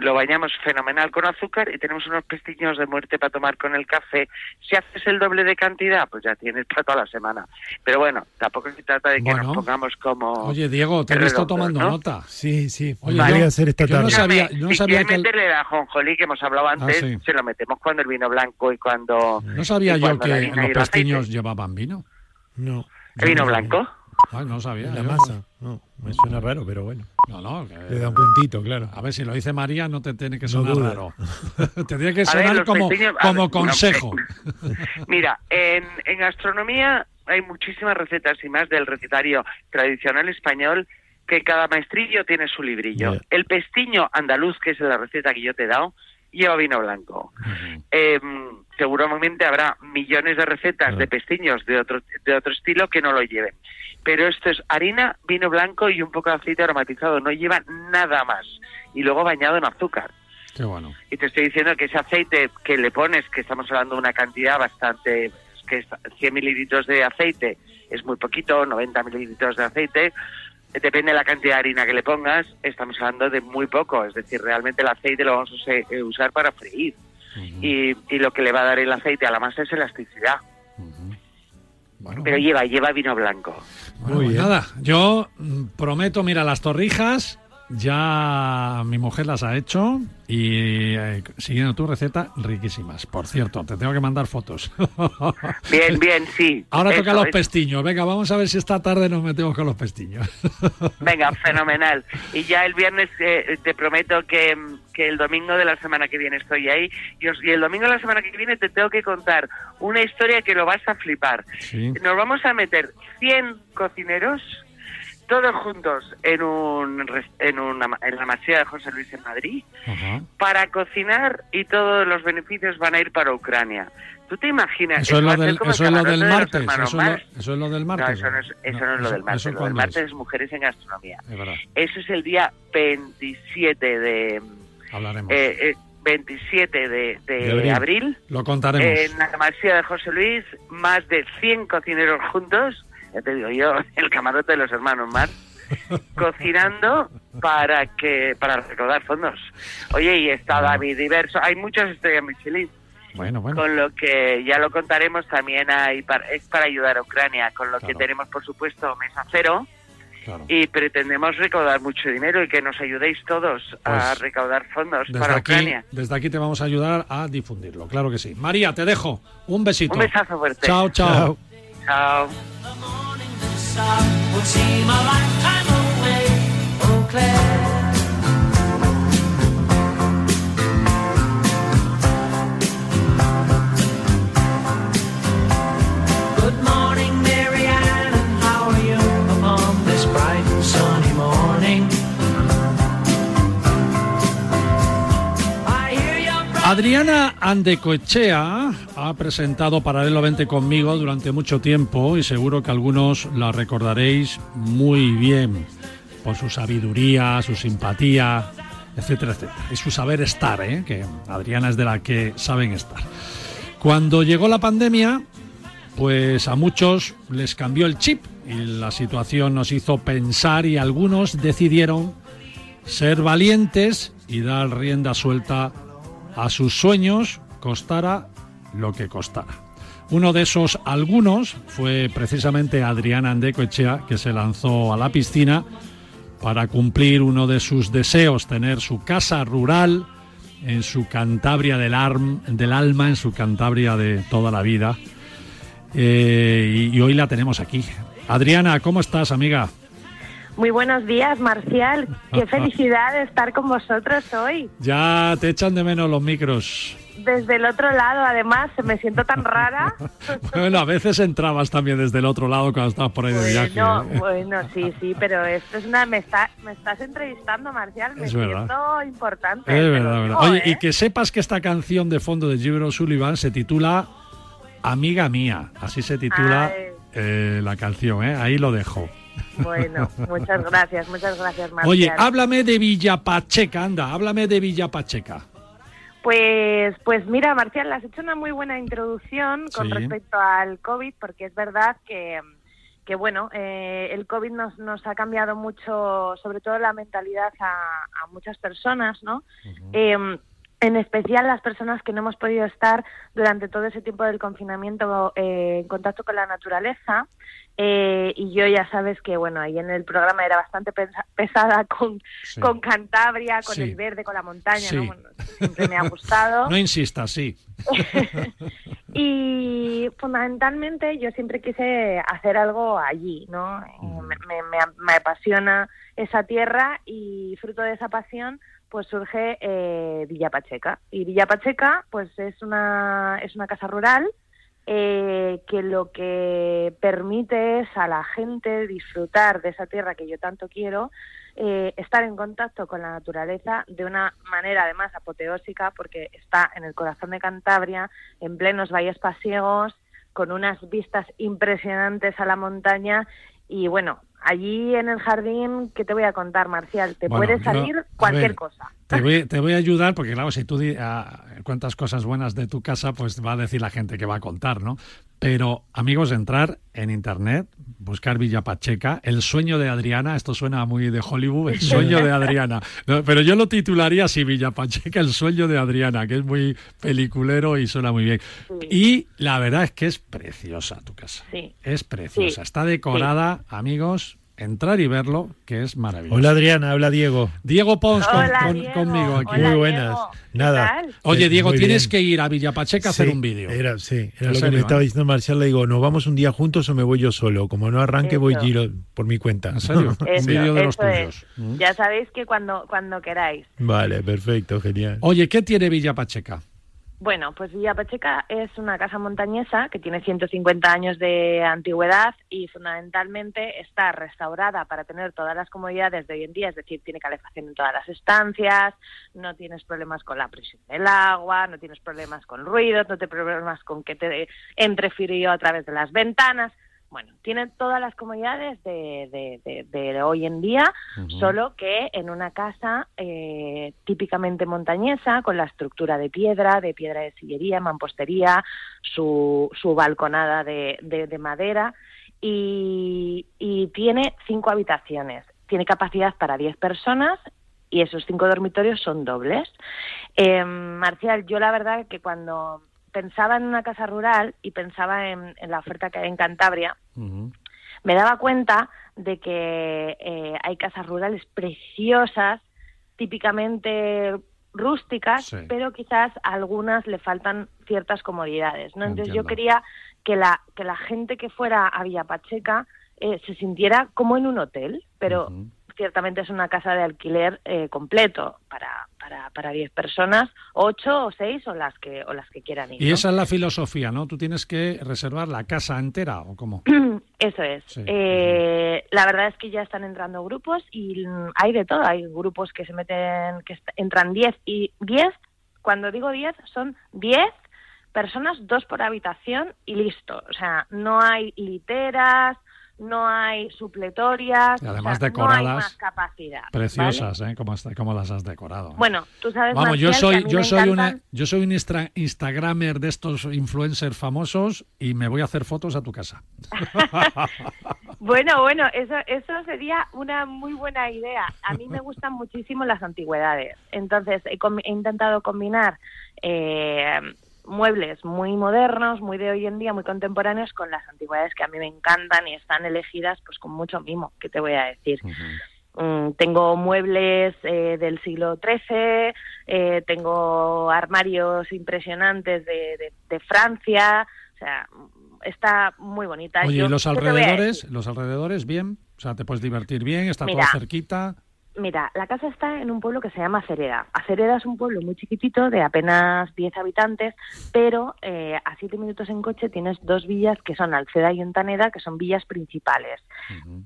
lo bañamos fenomenal con azúcar y tenemos unos pestiños de muerte para tomar con el café. Si haces el doble de cantidad, pues ya tienes para toda la semana. Pero bueno, tampoco se trata de que Bueno. nos pongamos como... Oye, Diego, te he visto tomando ¿no? nota. Sí, sí. Oye, voy yo- a hacer esta yo no tarde. sabía- yo no si sabía que el- meterle el ajonjolí que hemos hablado antes, sí. se lo metemos cuando el vino blanco y cuando... No sabía y yo que los pestiños aceite. llevaban vino. No. ¿El vino blanco? Ay, no sabía. La yo. masa. No, me suena raro, pero bueno. No, no. que- Le da un puntito, claro. A ver, si lo dice María, no te tiene que No sonar dude. raro. te tiene que ver, sonar como, ver, no, consejo. Mira, en, en gastronomía hay muchísimas recetas y más del recetario tradicional español que cada maestrillo tiene su librillo. El pestiño andaluz, que es la receta que yo te he dado, lleva vino blanco. Eh, seguramente habrá millones de recetas de pestiños de otro, de otro estilo que no lo lleven. Pero esto es harina, vino blanco y un poco de aceite aromatizado. No lleva nada más. Y luego bañado en azúcar. Qué bueno. Y te estoy diciendo que ese aceite que le pones, que estamos hablando de una cantidad bastante, que es 100 mililitros de aceite es muy poquito, 90 mililitros de aceite, depende de la cantidad de harina que le pongas, estamos hablando de muy poco, es decir, realmente el aceite lo vamos a eh, usar para freír. y, y lo que le va a dar el aceite a la masa es elasticidad. Bueno, Pero lleva, lleva vino blanco. Bueno, Muy pues bien. nada, yo mm, prometo, mira, las torrijas ya mi mujer las ha hecho y eh, siguiendo tu receta, riquísimas. Por cierto, te tengo que mandar fotos. Bien, bien, sí. Ahora toca Eso los es. pestiños. Venga, vamos a ver si esta tarde nos metemos con los pestiños. Venga, fenomenal. Y ya el viernes eh, te prometo que, que el domingo de la semana que viene estoy ahí. Y, os- y el domingo de la semana que viene te tengo que contar una historia que lo vas a flipar. Sí. Nos vamos a meter 100 cocineros, todos juntos en, un, en, una, en la masía de José Luis en Madrid, para cocinar y todos los beneficios van a ir para Ucrania. ¿Tú te imaginas? Eso es lo del, eso es lo martes. Eso es lo, Marx. eso es lo del No, martes. eso no es, eso no es lo del martes. Lo del martes es? es mujeres en gastronomía. Es verdad, Eso es el día 27 de hablaremos. eh, eh, 27 de, de De abril. abril. lo contaremos. En la masía de José Luis, más de 100 cocineros juntos, ya te digo yo, el camarote de los hermanos Mar, cocinando para que para recaudar fondos. Oye, y está David Diverso, hay muchas estrellas Michelin, bueno, bueno. con lo que ya lo contaremos también hay para, es para ayudar a Ucrania, con lo que Claro. tenemos por supuesto Mesa Cero Claro. y pretendemos recaudar mucho dinero y que nos ayudéis todos a Pues, recaudar fondos para aquí, Ucrania. desde aquí te vamos a ayudar a difundirlo, claro que sí. María, te dejo. Un besito. Un besazo fuerte. Chao, chao. Chao. Would seem a lifetime away. Oh, Claire. Adriana Andecoechea ha presentado paralelamente conmigo durante mucho tiempo y seguro que algunos la recordaréis muy bien por su sabiduría, su simpatía, etcétera, etcétera. Y su saber estar, ¿eh? que Adriana es de la que saben estar. Cuando llegó la pandemia, pues a muchos les cambió el chip y la situación nos hizo pensar y algunos decidieron ser valientes y dar rienda suelta a sus sueños, costara lo que costara. Uno de esos algunos fue precisamente Adriana Andecoechea, que se lanzó a la piscina para cumplir uno de sus deseos, tener su casa rural en su Cantabria del, alma, en su Cantabria de toda la vida. Eh, y hoy la tenemos aquí. Adriana, ¿cómo estás, amiga? Muy buenos días, Marcial. Qué felicidad de estar con vosotros hoy. Ya te echan de menos los micros. Desde el otro lado, además, me siento tan rara. Bueno, a veces entrabas también desde el otro lado cuando estabas por ahí de viaje. Bueno, ¿eh? bueno, sí, sí, pero esto es una... Me, está, me estás entrevistando, Marcial. Me Es verdad. siento importante. Es verdad, verdad. Oye, ¿eh? y que sepas que esta canción de fondo de Gilbert Sullivan se titula Amiga Mía. Así se titula eh, la canción, ¿eh? Ahí lo dejo. Bueno, muchas gracias, muchas gracias, Marcial. Oye, háblame de Villapacheca, anda, háblame de Villapacheca. Pues, pues mira, Marcial, has hecho una muy buena introducción con Sí. respecto al COVID, porque es verdad que, que bueno, eh, el COVID nos, nos ha cambiado mucho, sobre todo la mentalidad a, a muchas personas, ¿no? Em, en especial las personas que no hemos podido estar durante todo ese tiempo del confinamiento eh, en contacto con la naturaleza. Eh, y yo ya sabes que, bueno, ahí en el programa era bastante pesa- pesada con, Sí. con Cantabria, con Sí. el verde, con la montaña, Sí. ¿no? Bueno, siempre me ha gustado. No insistas, sí. Y fundamentalmente yo siempre quise hacer algo allí, ¿no? Me, me- me- me apasiona esa tierra y fruto de esa pasión pues surge eh, Villa Pacheca. Y Villa Pacheca pues es una, es una casa rural eh, que lo que permite es a la gente disfrutar de esa tierra que yo tanto quiero, eh, estar en contacto con la naturaleza de una manera además apoteósica porque está en el corazón de Cantabria, en plenos valles pasiegos, con unas vistas impresionantes a la montaña y bueno, allí en el jardín, ¿qué te voy a contar, Marcial? Te Bueno, puede salir a cualquier ver, cosa. Te voy, te voy a ayudar porque, claro, si tú di- ah, cuentas cosas buenas de tu casa, pues va a decir la gente que va a contar, ¿no? Pero, amigos, entrar en internet, buscar Villa Pacheca, el sueño de Adriana, esto suena muy de Hollywood, el sueño de Adriana. No, pero yo lo titularía así, Villa Pacheca, el sueño de Adriana, que es muy peliculero y suena muy bien. Y la verdad es que es preciosa tu casa. Sí. Es preciosa. Sí. Está decorada, amigos, entrar y verlo, que es maravilloso. Hola Adriana, habla Diego. Diego Pons con- Hola, con- Diego. conmigo aquí. Hola, Muy buenas. Diego. ¿Qué Nada. Oye, Sí, Diego, muy tienes bien. que ir a Villapacheca a hacer un vídeo. Era, sí, era lo que me estaba ¿eh? diciendo Marcial. Le digo, ¿nos vamos un día juntos o me voy yo solo? Como no arranque, voy giro por mi cuenta. ¿En serio? un vídeo de los es. tuyos. Mm. Ya sabéis que cuando, cuando queráis. Vale, perfecto, genial. Oye, ¿qué tiene Villapacheca? Bueno, pues Villa Pacheca es una casa montañesa que tiene 150 años de antigüedad y fundamentalmente está restaurada para tener todas las comodidades de hoy en día, es decir, tiene calefacción en todas las estancias, no tienes problemas con la presión del agua, no tienes problemas con ruidos, no tienes problemas con que te entre frío a través de las ventanas. Bueno, tiene todas las comodidades de, de- de- de hoy en día, solo que en una casa eh, típicamente montañesa, con la estructura de piedra, de piedra de sillería, mampostería, su, su balconada de, de- de madera y, y tiene cinco habitaciones. Tiene capacidad para 10 personas y esos cinco dormitorios son dobles. Eh, Marcial, yo la verdad que cuando pensaba en una casa rural y pensaba en, en la oferta que hay en Cantabria, me daba cuenta de que eh, hay casas rurales preciosas, típicamente rústicas, Sí. pero quizás a algunas le faltan ciertas comodidades. ¿no? Entonces yo quería que la, que la gente que fuera a Villapacheca eh, se sintiera como en un hotel, pero ciertamente es una casa de alquiler eh, completo para para para 10 personas, 8 o 6 o las que o las que quieran ir. Y ¿no? esa es la filosofía, ¿no? Tú tienes que reservar la casa entera, ¿o cómo? Eso es. Sí. Eh, la verdad es que ya están entrando grupos y mm, hay de todo. Hay grupos que se meten, que entran 10 y 10, cuando digo 10, son 10 personas, dos por habitación y listo. O sea, no hay literas, no hay supletorias, Y o además sea, decoradas, no hay más capacidad. ¿vale? Preciosas, ¿eh? ¿Cómo, está- cómo las has decorado? Bueno, tú sabes Vamos, yo Marcial, que a soy, yo soy una, encantan- yo soy un instra- Instagramer de estos influencers famosos y me voy a hacer fotos a tu casa. Bueno, bueno, eso, eso sería una muy buena idea. A mí me gustan muchísimo las antigüedades. Entonces, he, he intentado combinar eh, muebles muy modernos, muy de hoy en día, muy contemporáneos, con las antigüedades que a mí me encantan y están elegidas pues con mucho mimo, ¿qué te voy a decir? Mm, tengo muebles eh, del siglo XIII, eh, tengo armarios impresionantes de, de- de Francia, o sea, está muy bonita. Oye, Yo- ¿y los ¿qué te voy a alrededores? ¿Los alrededores bien? O sea, te puedes divertir bien, está Mira. todo cerquita. Mira, la casa está en un pueblo que se llama Acereda. Acereda es un pueblo muy chiquitito, de apenas 10 habitantes, pero eh, a 7 minutos en coche tienes dos villas que son Alceda y Ontaneda, que son villas principales.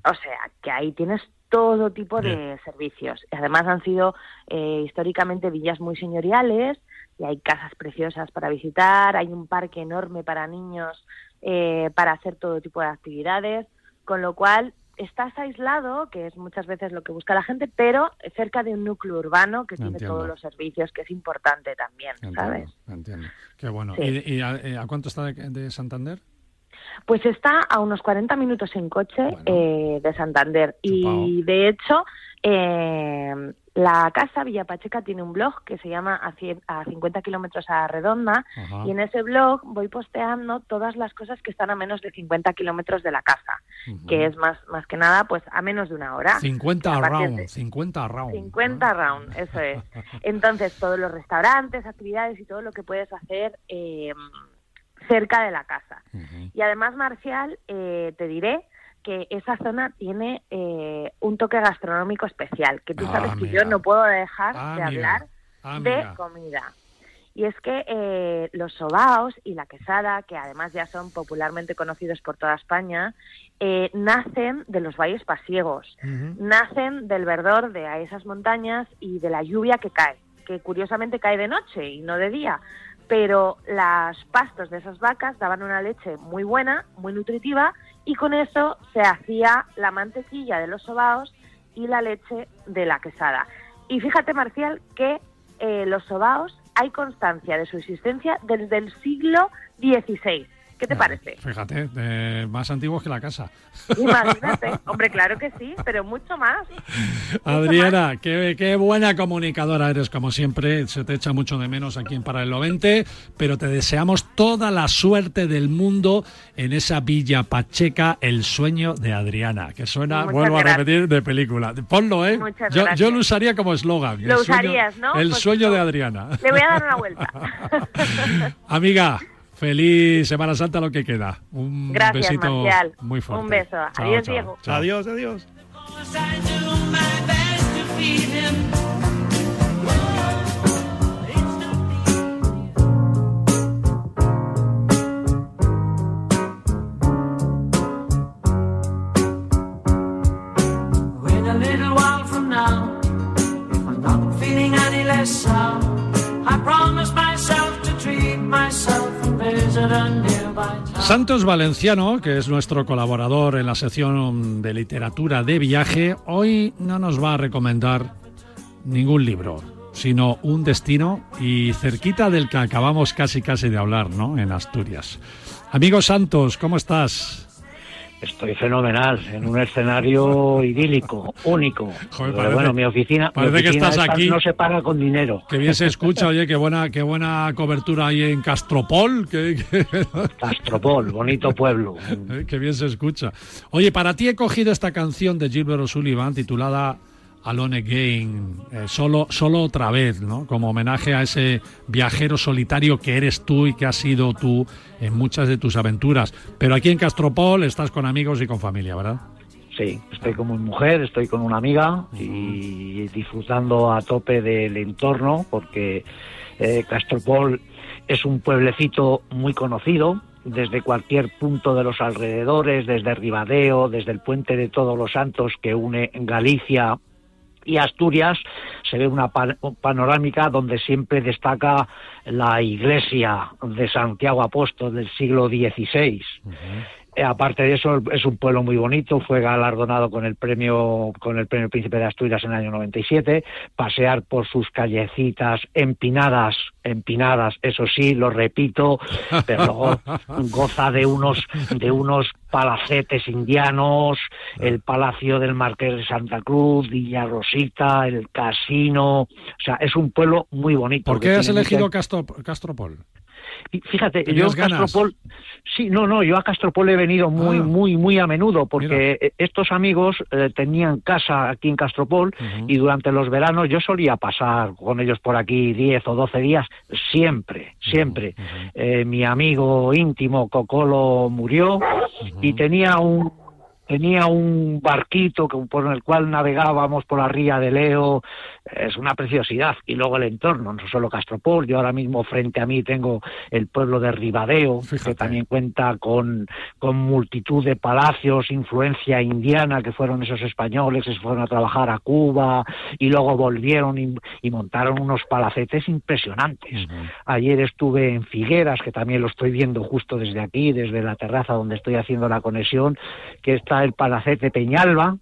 O sea, que ahí tienes todo tipo de servicios. Y además han sido eh, históricamente villas muy señoriales y hay casas preciosas para visitar, hay un parque enorme para niños eh, para hacer todo tipo de actividades, con lo cual estás aislado, que es muchas veces lo que busca la gente, pero cerca de un núcleo urbano que tiene Entiendo. todos los servicios, que es importante también, ¿sabes? Entiendo, entiendo. Qué bueno. Sí. ¿Y, y a, eh, a cuánto está de, de Santander? Pues está a unos 40 minutos en coche eh, de Santander. Y de hecho, eh, la casa Villa Pacheca tiene un blog que se llama A, cien- a 50 kilómetros a redonda Ajá. y en ese blog voy posteando todas las cosas que están a menos de 50 kilómetros de la casa, que es más, más que nada pues a menos de una hora. 50 A partir round, de- 50 round. 50 round, eso es. Entonces, todos los restaurantes, actividades y todo lo que puedes hacer eh, cerca de la casa. Y además, Marcial, eh, te diré que esa zona tiene eh, un toque gastronómico especial, que tú Ah, sabes que yo no puedo dejar Ah, de hablar Ah, de comida. Y es que eh, los sobaos y la quesada, que además ya son popularmente conocidos por toda España, eh, nacen de los valles pasiegos, nacen del verdor de esas montañas y de la lluvia que cae, que curiosamente cae de noche y no de día. Pero los pastos de esas vacas daban una leche muy buena, muy nutritiva, y con eso se hacía la mantequilla de los sobaos y la leche de la quesada. Y fíjate, Marcial, que eh, los sobaos hay constancia de su existencia desde el siglo XVI. ¿Qué te parece? Fíjate, eh, más antiguos que la casa. Imagínate. Hombre, claro que sí, pero mucho más. Adriana, qué, qué buena comunicadora eres, como siempre. Se te echa mucho de menos aquí en Paralelo 20, pero te deseamos toda la suerte del mundo en esa Villa Pacheca, el sueño de Adriana, que suena, Muchas vuelvo a repetir, de película. Ponlo, ¿eh? Muchas Yo, gracias. yo lo usaría como eslogan. Lo el sueño- usarías, ¿no? El Pues sueño de. Adriana. Le voy a dar una vuelta. Amiga, feliz Semana Santa lo que queda. Un Gracias, besito Marcial. muy fuerte. Un beso. Chao, Adiós, chao, Diego. chao. Adiós, adiós. Santos Valenciano, que es nuestro colaborador en la sección de literatura de viaje, hoy no nos va a recomendar ningún libro, sino un destino y cerquita del que acabamos casi casi de hablar, ¿no? En Asturias. Amigo Santos, ¿cómo estás? Estoy fenomenal, en un escenario idílico, único. Pero parece- bueno, mi oficina, mi parece que estás aquí. no se paga con dinero. Que bien se escucha, oye, qué buena, qué buena cobertura hay en Castropol. Castropol, bonito pueblo. Qué bien se escucha. Oye, para ti he cogido esta canción de Gilbert O'Sullivan titulada Alone Again, eh, solo, solo otra vez, ¿no? Como homenaje a ese viajero solitario que eres tú y que has sido tú en muchas de tus aventuras. Pero aquí en Castropol estás con amigos y con familia, ¿verdad? Sí, estoy con mi mujer, estoy con una amiga y disfrutando a tope del entorno porque eh, Castropol es un pueblecito muy conocido desde cualquier punto de los alrededores, desde Ribadeo, desde el puente de Todos los Santos que une Galicia y Asturias se ve una pa- panorámica donde siempre destaca la iglesia de Santiago Apóstol del siglo XVI. Aparte de eso, es un pueblo muy bonito, fue galardonado con el premio con el premio Príncipe de Asturias en el año 97, pasear por sus callecitas empinadas, empinadas, eso sí, lo repito, pero luego goza de unos de unos palacetes indianos, el Palacio del Marqués de Santa Cruz, Villa Rosita, el casino, o sea, es un pueblo muy bonito. ¿Por que qué has elegido Castro- Castropol? Fíjate, yo ¿Tenías a? Castropol, sí, no, no, yo a Castropol he venido muy, Ah. muy, muy a menudo porque eh, estos amigos eh, tenían casa aquí en Castropol y durante los veranos yo solía pasar con ellos por aquí 10 o 12 días, siempre, siempre. Eh, mi amigo íntimo Cocolo murió y tenía un tenía un barquito que, por el cual navegábamos por la ría de Leo, es una preciosidad. Y luego el entorno, no solo Castropol, yo ahora mismo frente a mí tengo el pueblo de Ribadeo, que también cuenta con, con multitud de palacios, influencia indiana, que fueron esos españoles que se fueron a trabajar a Cuba y luego volvieron y, y montaron unos palacetes impresionantes. Ayer estuve en Figueras, que también lo estoy viendo justo desde aquí, desde la terraza donde estoy haciendo la conexión, que está el Palacete Peñalba,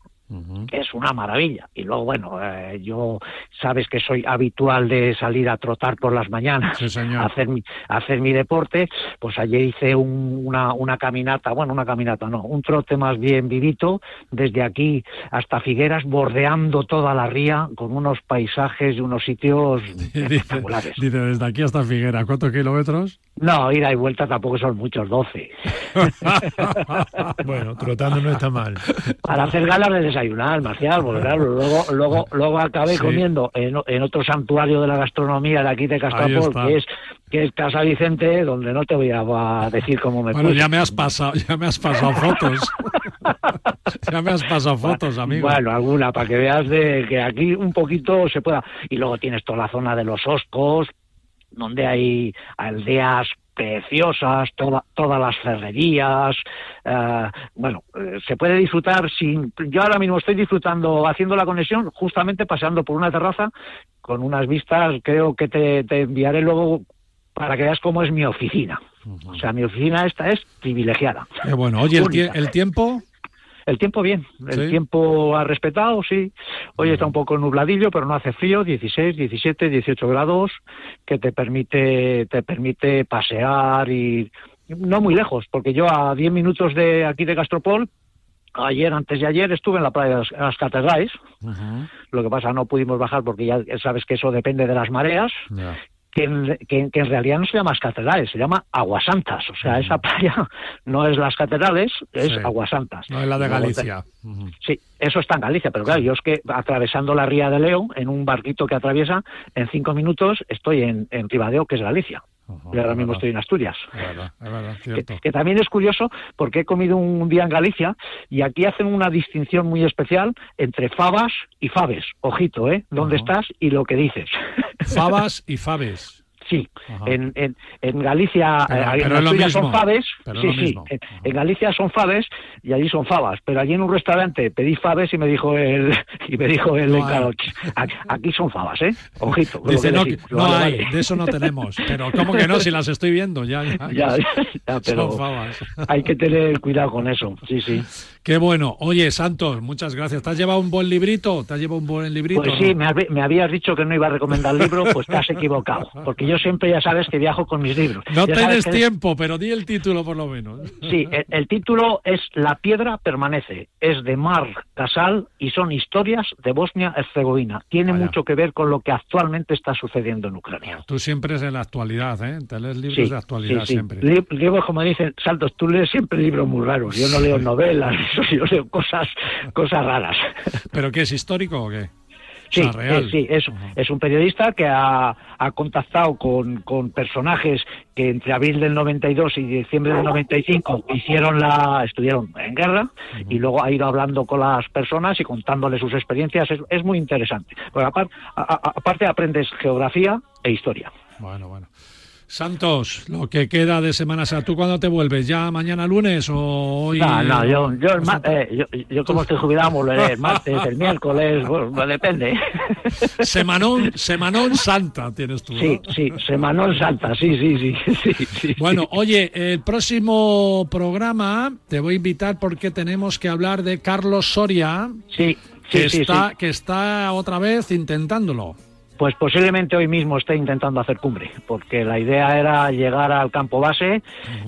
que es una maravilla. Y luego, bueno, eh, yo sabes que soy habitual de salir a trotar por las mañanas, a hacer mi, a hacer mi deporte, pues ayer hice un- una, una caminata, bueno, una caminata no, un trote más bien vivito, desde aquí hasta Figueras, bordeando toda la ría, con unos paisajes y unos sitios Dice, espectaculares. dice, desde aquí hasta Figuera, ¿cuántos kilómetros? No, ida y vuelta tampoco son muchos, 12. Bueno, trotando no está mal. Para hacer galas de desayunar, Marcial, porque claro, luego, luego, luego acabé Sí. comiendo en, en otro santuario de la gastronomía de aquí de está. que es, que es Casa Vicente, donde no te voy a, a decir cómo me Bueno, puse. ya me has pasado, ya me has pasado fotos. ya me has pasado fotos, amigo. Bueno, alguna, para que veas de que aquí un poquito se pueda. Y luego tienes toda la zona de los Oscos, donde hay aldeas preciosas, toda- todas las ferrerías, eh, bueno, eh, se puede disfrutar sin... Yo ahora mismo estoy disfrutando, haciendo la conexión, justamente paseando por una terraza con unas vistas, creo que te, te enviaré luego para que veas cómo es mi oficina. O sea, mi oficina esta es privilegiada. Qué bueno. Oye, ¿el, tie- Única. el tiempo? El tiempo bien, el ¿Sí? tiempo ha respetado, sí. Hoy está un poco nubladillo, pero no hace frío, 16, 17, 18 grados, que te permite, te permite pasear y no muy lejos, porque yo a 10 minutos de aquí de Castropol, ayer, antes de ayer, estuve en la playa de las, las Catedrales. Lo que pasa, no pudimos bajar porque ya sabes que eso depende de las mareas. Que en, que- que en realidad no se llama catedrales, se llama Aguasantas. O sea, esa playa no es las catedrales, es Sí. Aguasantas. No es la de Galicia. Ujú. Sí, eso está en Galicia, pero claro, yo es que atravesando la ría de Leo, en un barquito que atraviesa, en cinco minutos estoy en, en Ribadeo, que es Galicia. Y ahora mismo estoy en Asturias. Es verdad, es verdad, cierto. que también es curioso porque he comido un día en Galicia y aquí hacen una distinción muy especial entre fabas y faves. Ojito, ¿eh? ¿Dónde estás y lo que dices? Fabas y faves. Sí, en, en, en Galicia, Pero- eh, pero en lo Asturias son faves, pero es sí, lo sí, mismo. en, en Galicia son faves y allí son fabas, pero allí en un restaurante pedí faves y me dijo el y me dijo el No encargado, hay. "Ch, aquí, son fabas, ¿eh? Ojito. Dice, no, decís". no Vale, hay, vale. de eso no tenemos. Pero ¿cómo que no? Si las estoy viendo, ya. ya, Ya, ya, pero Son fabas. hay que tener cuidado con eso, sí, sí. Qué bueno. Oye, Santos, muchas gracias. ¿Te has llevado un buen librito? ¿Te has llevado un buen librito? Pues sí, no? me, me habías dicho que no iba a recomendar libro, pues te has equivocado, porque yo siempre ya sabes que viajo con mis libros. No Ya tienes tiempo, pero di el título por lo menos. Sí, el, el título es La piedra permanece. Es de Mar Casal y son historias de Bosnia-Herzegovina. Tiene Vaya. mucho que ver con lo que actualmente está sucediendo en Ucrania. Tú siempre es en la actualidad, ¿eh? Te lees libros Sí, de actualidad sí, sí. siempre. Li- Libros, como dicen, Saltos, tú lees siempre libros muy raros. Yo no leo novelas, yo leo cosas, cosas raras. ¿Pero qué es histórico o qué? Sí, eh, sí, es, es un periodista que ha, ha contactado con, con personajes que entre abril del 92 y diciembre del 95 hicieron la, estuvieron en guerra y luego ha ido hablando con las personas y contándoles sus experiencias. Es, es muy interesante. Porque apar- a- a- aparte aprendes geografía e historia. Bueno, bueno. Santos, lo que queda de Semana Santa, ¿tú cuándo te vuelves? ¿Ya mañana lunes o hoy? No, no, yo, yo, el eh, yo, yo como estoy jubilado, volveré el martes, el miércoles, bueno, depende. Semanón, Semanón Santa tienes tú, ¿no? Sí, sí, Semanón Santa, sí, sí, sí. sí, sí. Bueno, oye, el próximo programa te voy a invitar porque tenemos que hablar de Carlos Soria, Sí, que, sí, sí, está, sí. que está otra vez intentándolo. Pues posiblemente hoy mismo esté intentando hacer cumbre, porque la idea era llegar al campo base.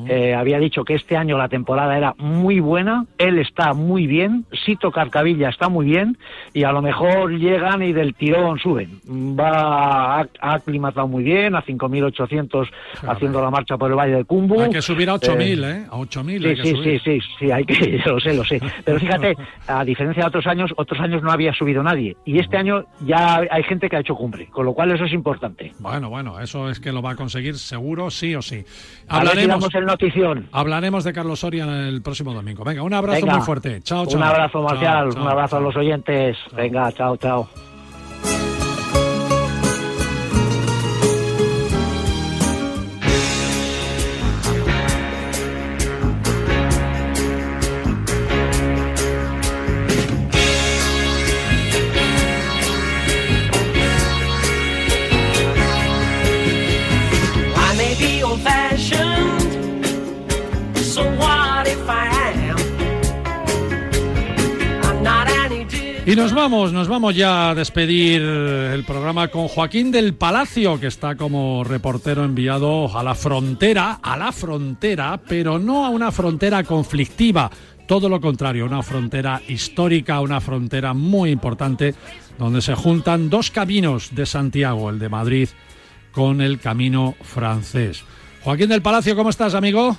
Eh, había dicho que este año la temporada era muy buena, él está muy bien, Sito Carcavilla está muy bien, y a lo mejor llegan y del tirón suben. Va, ha, ha aclimatado muy bien, a 5.800 haciendo la marcha por el Valle del Cumbu. Hay que subir a 8.000, Eh, ¿eh? A 8.000 Sí, hay que sí, subir. sí, sí, sí, hay que, lo sé, lo sé. Pero fíjate, a diferencia de otros años, otros años no había subido nadie. Y este año ya hay gente que ha hecho cumbre, con lo cual eso es importante. Bueno, bueno, eso es que lo va a conseguir seguro, sí o sí. Si Hablaremos, notición. hablaremos de Carlos Soria el próximo domingo. Venga, un abrazo Venga, muy fuerte. Chao, chao. Un abrazo, Marcial, Chao, chao, un abrazo chao. a los oyentes. Venga, chao, chao. Nos vamos, nos vamos ya a despedir el programa con Joaquín del Palacio, que está como reportero enviado a la frontera, a la frontera, pero no a una frontera conflictiva, todo lo contrario, una frontera histórica, una frontera muy importante, donde se juntan dos caminos de Santiago, el de Madrid con el camino francés. Joaquín del Palacio, ¿cómo estás, amigo?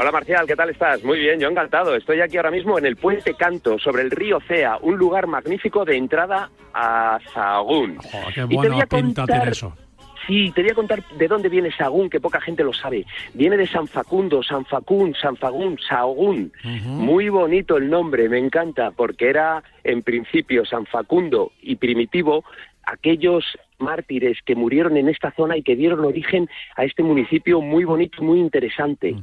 Hola Marcial, ¿qué tal estás? Muy bien, yo encantado. Estoy aquí ahora mismo en el Puente Canto, sobre el río Cea, un lugar magnífico de entrada a Sahagún. qué Y te buena voy a pinta contar- eso. Sí, te voy a contar de dónde viene Sahagún, que poca gente lo sabe. Viene de San Facundo, San Facún, San Fagún, Sahagún. Muy bonito el nombre, me encanta, porque era en principio San Facundo y primitivo aquellos mártires que murieron en esta zona y que dieron origen a este municipio muy bonito, muy interesante.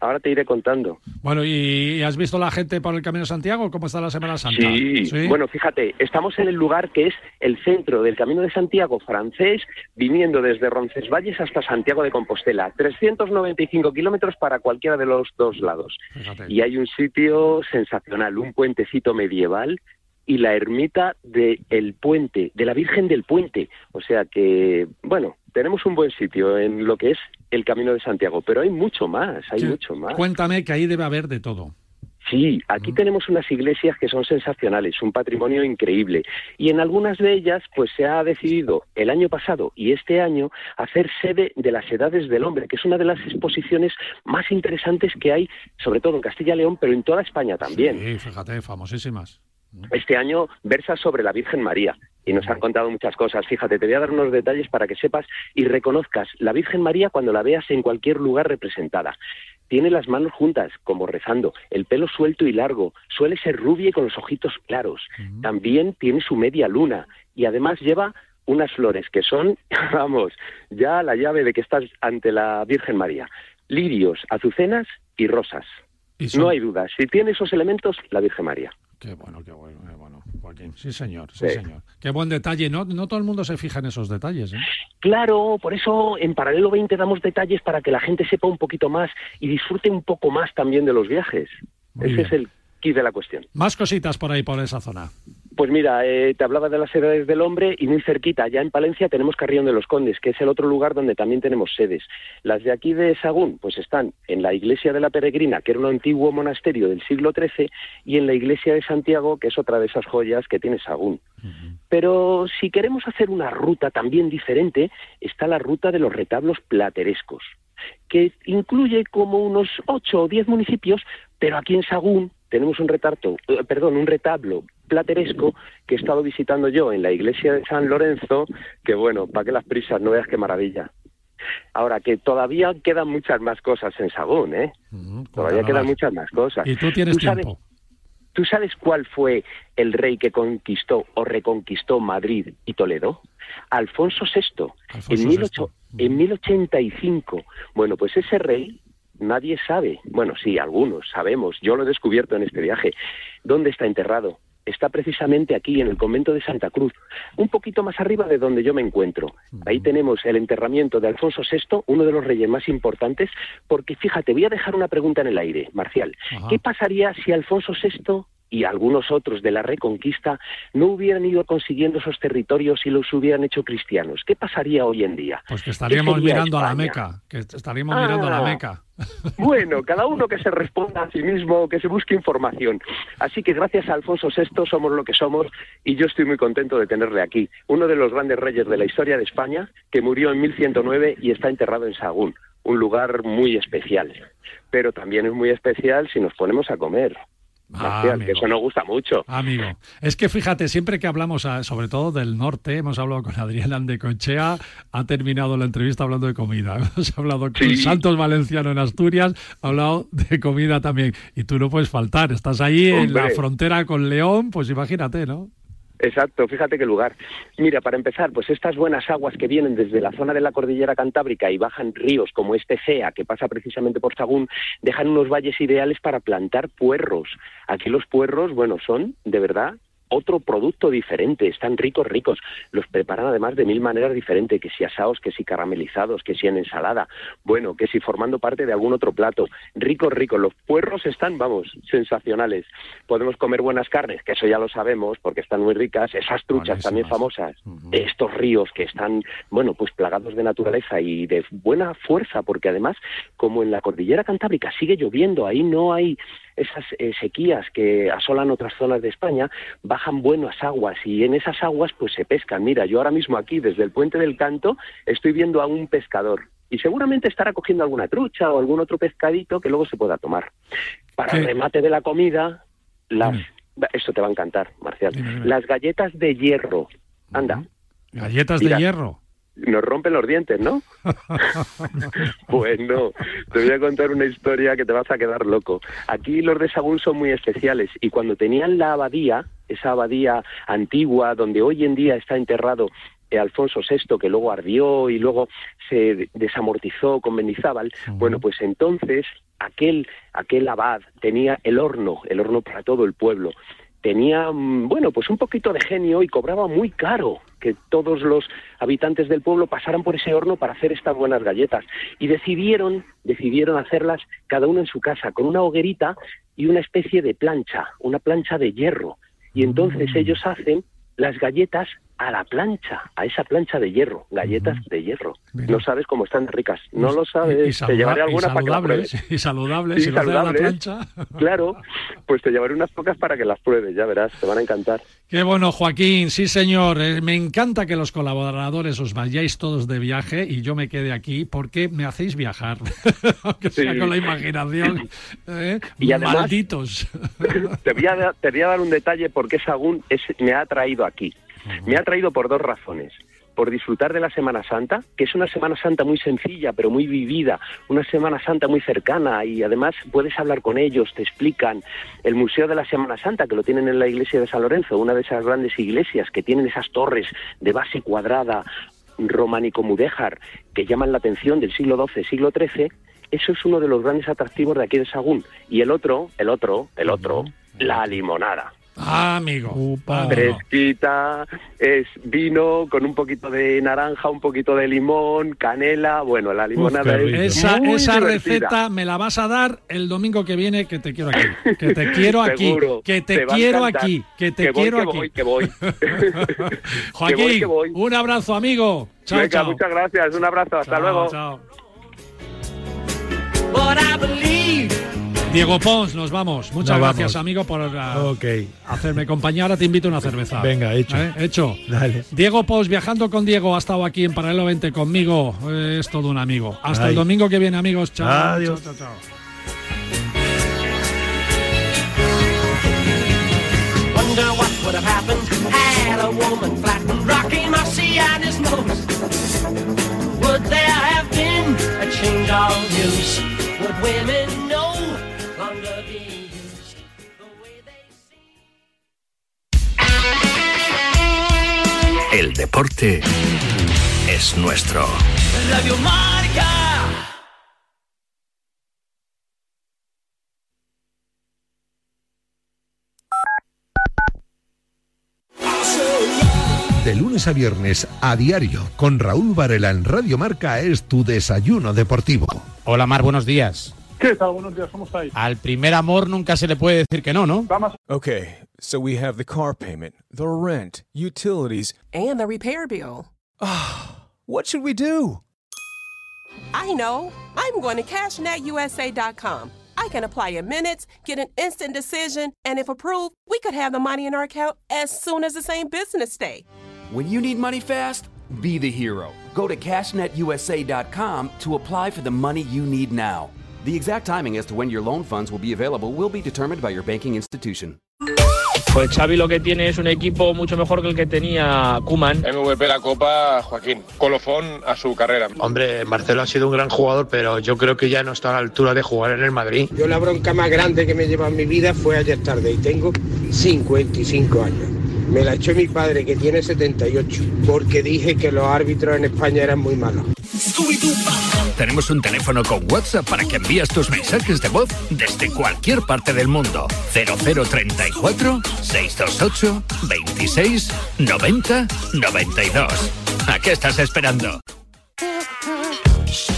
Ahora te iré contando. Bueno, ¿y has visto la gente por el Camino de Santiago? ¿Cómo está la Semana Santa? Sí. bueno, fíjate, estamos en el lugar que es el centro del Camino de Santiago francés, viniendo desde Roncesvalles hasta Santiago de Compostela. 395 kilómetros para cualquiera de los dos lados. Fíjate. Y hay un sitio sensacional, un puentecito medieval y la ermita del el puente, de la Virgen del Puente. O sea que, bueno, tenemos un buen sitio en lo que es el Camino de Santiago, pero hay mucho más, hay Sí. mucho más. Cuéntame que ahí debe haber de todo. Sí, aquí tenemos unas iglesias que son sensacionales, un patrimonio increíble. Y en algunas de ellas, pues se ha decidido el año pasado y este año hacer sede de las Edades del Hombre, que es una de las exposiciones más interesantes que hay, sobre todo en Castilla y León, pero en toda España también. Sí, fíjate, famosísimas. Este año versa sobre la Virgen María y nos han contado muchas cosas. Fíjate, te voy a dar unos detalles para que sepas y reconozcas la Virgen María cuando la veas en cualquier lugar representada. Tiene las manos juntas, como rezando, el pelo suelto y largo, suele ser rubia y con los ojitos claros. También tiene su media luna y además lleva unas flores que son, vamos, ya la llave de que estás ante la Virgen María. Lirios, azucenas y rosas. Y No hay duda. Si tiene esos elementos, la Virgen María. Qué bueno, qué bueno, qué bueno, Joaquín. Sí, señor, sí, Sí. señor. Qué buen detalle. No, no todo el mundo se fija en esos detalles, ¿eh? Claro, por eso en Paralelo 20 damos detalles para que la gente sepa un poquito más y disfrute un poco más también de los viajes. Muy Ese bien. es el key de la cuestión. Más cositas por ahí, por esa zona. Pues mira, eh, te hablaba de las edades del hombre y muy cerquita, ya en Palencia tenemos Carrión de los Condes, que es el otro lugar donde también tenemos sedes. Las de aquí de Sagún, pues están en la iglesia de la Peregrina, que era un antiguo monasterio del siglo XIII, y en la iglesia de Santiago, que es otra de esas joyas que tiene Sagún. Pero si queremos hacer una ruta también diferente, está la ruta de los retablos platerescos, que incluye como unos ocho o diez municipios, pero aquí en Sagún tenemos un retarto, eh, perdón, un retablo plateresco que he estado visitando yo en la iglesia de San Lorenzo, que bueno, para que las prisas no veas qué maravilla. Ahora que todavía quedan muchas más cosas en Sagún, ¿eh? Todavía quedan muchas más cosas. Y tú tienes sabes- tiempo. ¿Tú sabes cuál fue el rey que conquistó o reconquistó Madrid y Toledo? Alfonso VI, Alfonso en, 18 en 1085. Bueno, pues ese rey nadie sabe, bueno, sí, algunos sabemos, yo lo he descubierto en este viaje, dónde está enterrado. Está precisamente aquí, en el convento de Santa Cruz, un poquito más arriba de donde yo me encuentro. Ahí tenemos el enterramiento de Alfonso VI, uno de los reyes más importantes, porque fíjate, voy a dejar una pregunta en el aire, Marcial. Ajá. ¿Qué pasaría si Alfonso VI y algunos otros de la Reconquista no hubieran ido consiguiendo esos territorios y los hubieran hecho cristianos? ¿Qué pasaría hoy en día? Pues que estaríamos ¿Qué sería mirando a la España? Meca. Que estaríamos mirando a la Ah. Meca. Bueno, cada uno que se responda a sí mismo, que se busque información. Así que gracias a Alfonso VI somos lo que somos y yo estoy muy contento de tenerle aquí. Uno de los grandes reyes de la historia de España, que murió en 1109 y está enterrado en Sagún, un lugar muy especial. Pero también es muy especial si nos ponemos a comer. Que amigo. eso nos gusta mucho. Amigo, es que fíjate, siempre que hablamos, ah, sobre todo del norte, hemos hablado con Adrián Andecochea, ha terminado la entrevista hablando de comida. Hemos hablado con Sí. Santos Valenciano en Asturias, ha hablado de comida también. Y tú no puedes faltar, estás ahí en la frontera con León, pues imagínate, ¿no? Exacto, fíjate qué lugar. Mira, para empezar, pues estas buenas aguas que vienen desde la zona de la cordillera cantábrica y bajan ríos como este Cea, que pasa precisamente por Sagún, dejan unos valles ideales para plantar puerros. Aquí los puerros, bueno, son de verdad otro producto diferente, están ricos, ricos. Los preparan además de mil maneras diferentes, que si asados, que si caramelizados, que si en ensalada, bueno, que si formando parte de algún otro plato. Ricos, ricos. Los puerros están, vamos, sensacionales. Podemos comer buenas carnes, que eso ya lo sabemos, porque están muy ricas. Esas truchas también famosas. Estos ríos que están, bueno, pues plagados de naturaleza y de buena fuerza, porque además, como en la cordillera cantábrica sigue lloviendo, ahí no hay esas eh, sequías que asolan otras zonas de España, bajan buenas aguas y en esas aguas pues se pescan. Mira, yo ahora mismo aquí desde el puente del Canto estoy viendo a un pescador y seguramente estará cogiendo alguna trucha o algún otro pescadito que luego se pueda tomar. Para el remate de la comida, las esto te va a encantar, Marcial. Las galletas de hierro. Anda. Galletas de hierro. Nos rompen los dientes, ¿no? Pues no, te voy a contar una historia que te vas a quedar loco. Aquí los de Sagún son muy especiales y cuando tenían la abadía, esa abadía antigua donde hoy en día está enterrado eh, Alfonso VI, que luego ardió y luego se desamortizó con Mendizábal, bueno, pues entonces aquel, aquel abad tenía el horno, el horno para todo el pueblo. Tenía, mm, bueno, pues un poquito de genio y cobraba muy caro que todos los habitantes del pueblo pasaran por ese horno para hacer estas buenas galletas. Y decidieron, decidieron hacerlas cada uno en su casa, con una hoguerita y una especie de plancha, una plancha de hierro. Y entonces ellos hacen las galletas a la plancha, a esa plancha de hierro, galletas de hierro. No sabes cómo están ricas, no lo sabes. Y te llevaré saluda- y alguna para que las pruebes. y saludables, y lo hacen a la plancha. Claro, pues te llevaré unas pocas para que las pruebes, ya verás, te van a encantar. Qué bueno, Joaquín, sí señor. Eh, Me encanta que los colaboradores os vayáis todos de viaje y yo me quede aquí porque me hacéis viajar, aunque sea Sí. con la imaginación. ¿eh? Y además- Malditos. te, voy a, dar- te voy a dar un detalle porque Sagún es, me ha traído aquí. Me ha traído por dos razones. Por disfrutar de la Semana Santa, que es una Semana Santa muy sencilla, pero muy vivida, una Semana Santa muy cercana y además puedes hablar con ellos, te explican. El Museo de la Semana Santa, que lo tienen en la iglesia de San Lorenzo, una de esas grandes iglesias que tienen esas torres de base cuadrada, románico-mudéjar, que llaman la atención del siglo XII, siglo XIII, eso es uno de los grandes atractivos de aquí de Sagún. Y el otro, el otro, el otro, la limonada. Ah, amigo. amigo. Fresquita, es vino con un poquito de naranja, un poquito de limón, canela. Bueno, la limonada es Esa, muy esa receta me la vas a dar el domingo que viene, que te quiero aquí. Que te quiero aquí. Seguro, Que te, te quiero aquí. Que te Que voy, quiero que aquí. voy, que voy. Joaquín, Que voy, que voy. un abrazo, amigo. Chao, Venga, chao. muchas gracias. Un abrazo. Hasta Chao, luego. chao. Diego Pons, nos vamos. Muchas Nos gracias, vamos. amigo, por uh, Ok. hacerme compañía. Ahora te invito a una cerveza. Venga, hecho. ¿Eh? Hecho. Dale. Diego Pons, viajando con Diego, ha estado aquí en Paralelo 20 conmigo. Eh, Es todo un amigo. Hasta Ay. el domingo que viene, amigos. Chao. Adiós. Chao, chao, chao. Wonder what would have happened had a woman flattened Rocky Marcy and his nose. Would there have been a change of use? Would women El deporte es nuestro. Radio Marca. De lunes a viernes a diario con Raúl Varela en Radio Marca es tu desayuno deportivo. Hola Mar, buenos días. ¿Qué tal? Buenos días, ¿cómo estáis? Al primer amor nunca se le puede decir que no, ¿no? Vamos. Okay, so we have the car payment, the rent, utilities. And the repair bill. What should we do? I know. I'm going to CashNetUSA.com. I can apply in minutes, get an instant decision, and if approved, we could have the money in our account as soon as the same business day. When you need money fast, be the hero. Go to CashNetUSA.com to apply for the money you need now. The exact timing as to when your loan funds will be available will be determined by your banking institution. Pues Xavi lo que tiene es un equipo mucho mejor que el que tenía Kuman. MVP la Copa, Joaquín. Colofón a su carrera. Hombre, Marcelo ha sido un gran jugador, pero yo creo que ya no está a la altura de jugar en el Madrid. Yo la bronca más grande que me lleva en mi vida fue ayer tarde y tengo 55 años. Me la echó mi padre que tiene 78 porque dije que los árbitros en España eran muy malos. Tenemos un teléfono con WhatsApp para que envíes tus mensajes de voz desde cualquier parte del mundo. 0034 628 26 90 92. ¿A qué estás esperando?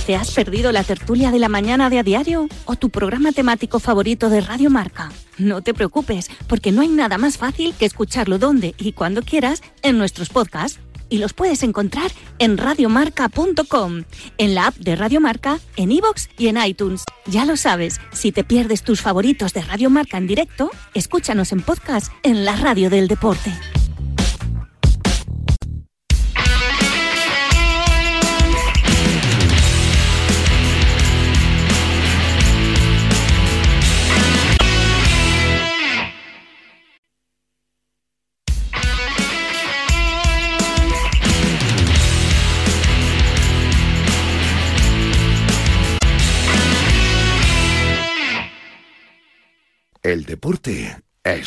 ¿Te has perdido la tertulia de la mañana de a diario o tu programa temático favorito de Radio Marca? No te preocupes, porque no hay nada más fácil que escucharlo donde y cuando quieras en nuestros podcasts. Y los puedes encontrar en radiomarca.com, en la app de Radio Marca, en iVoox y en iTunes. Ya lo sabes, si te pierdes tus favoritos de Radio Marca en directo, escúchanos en podcast en la radio del deporte. El deporte es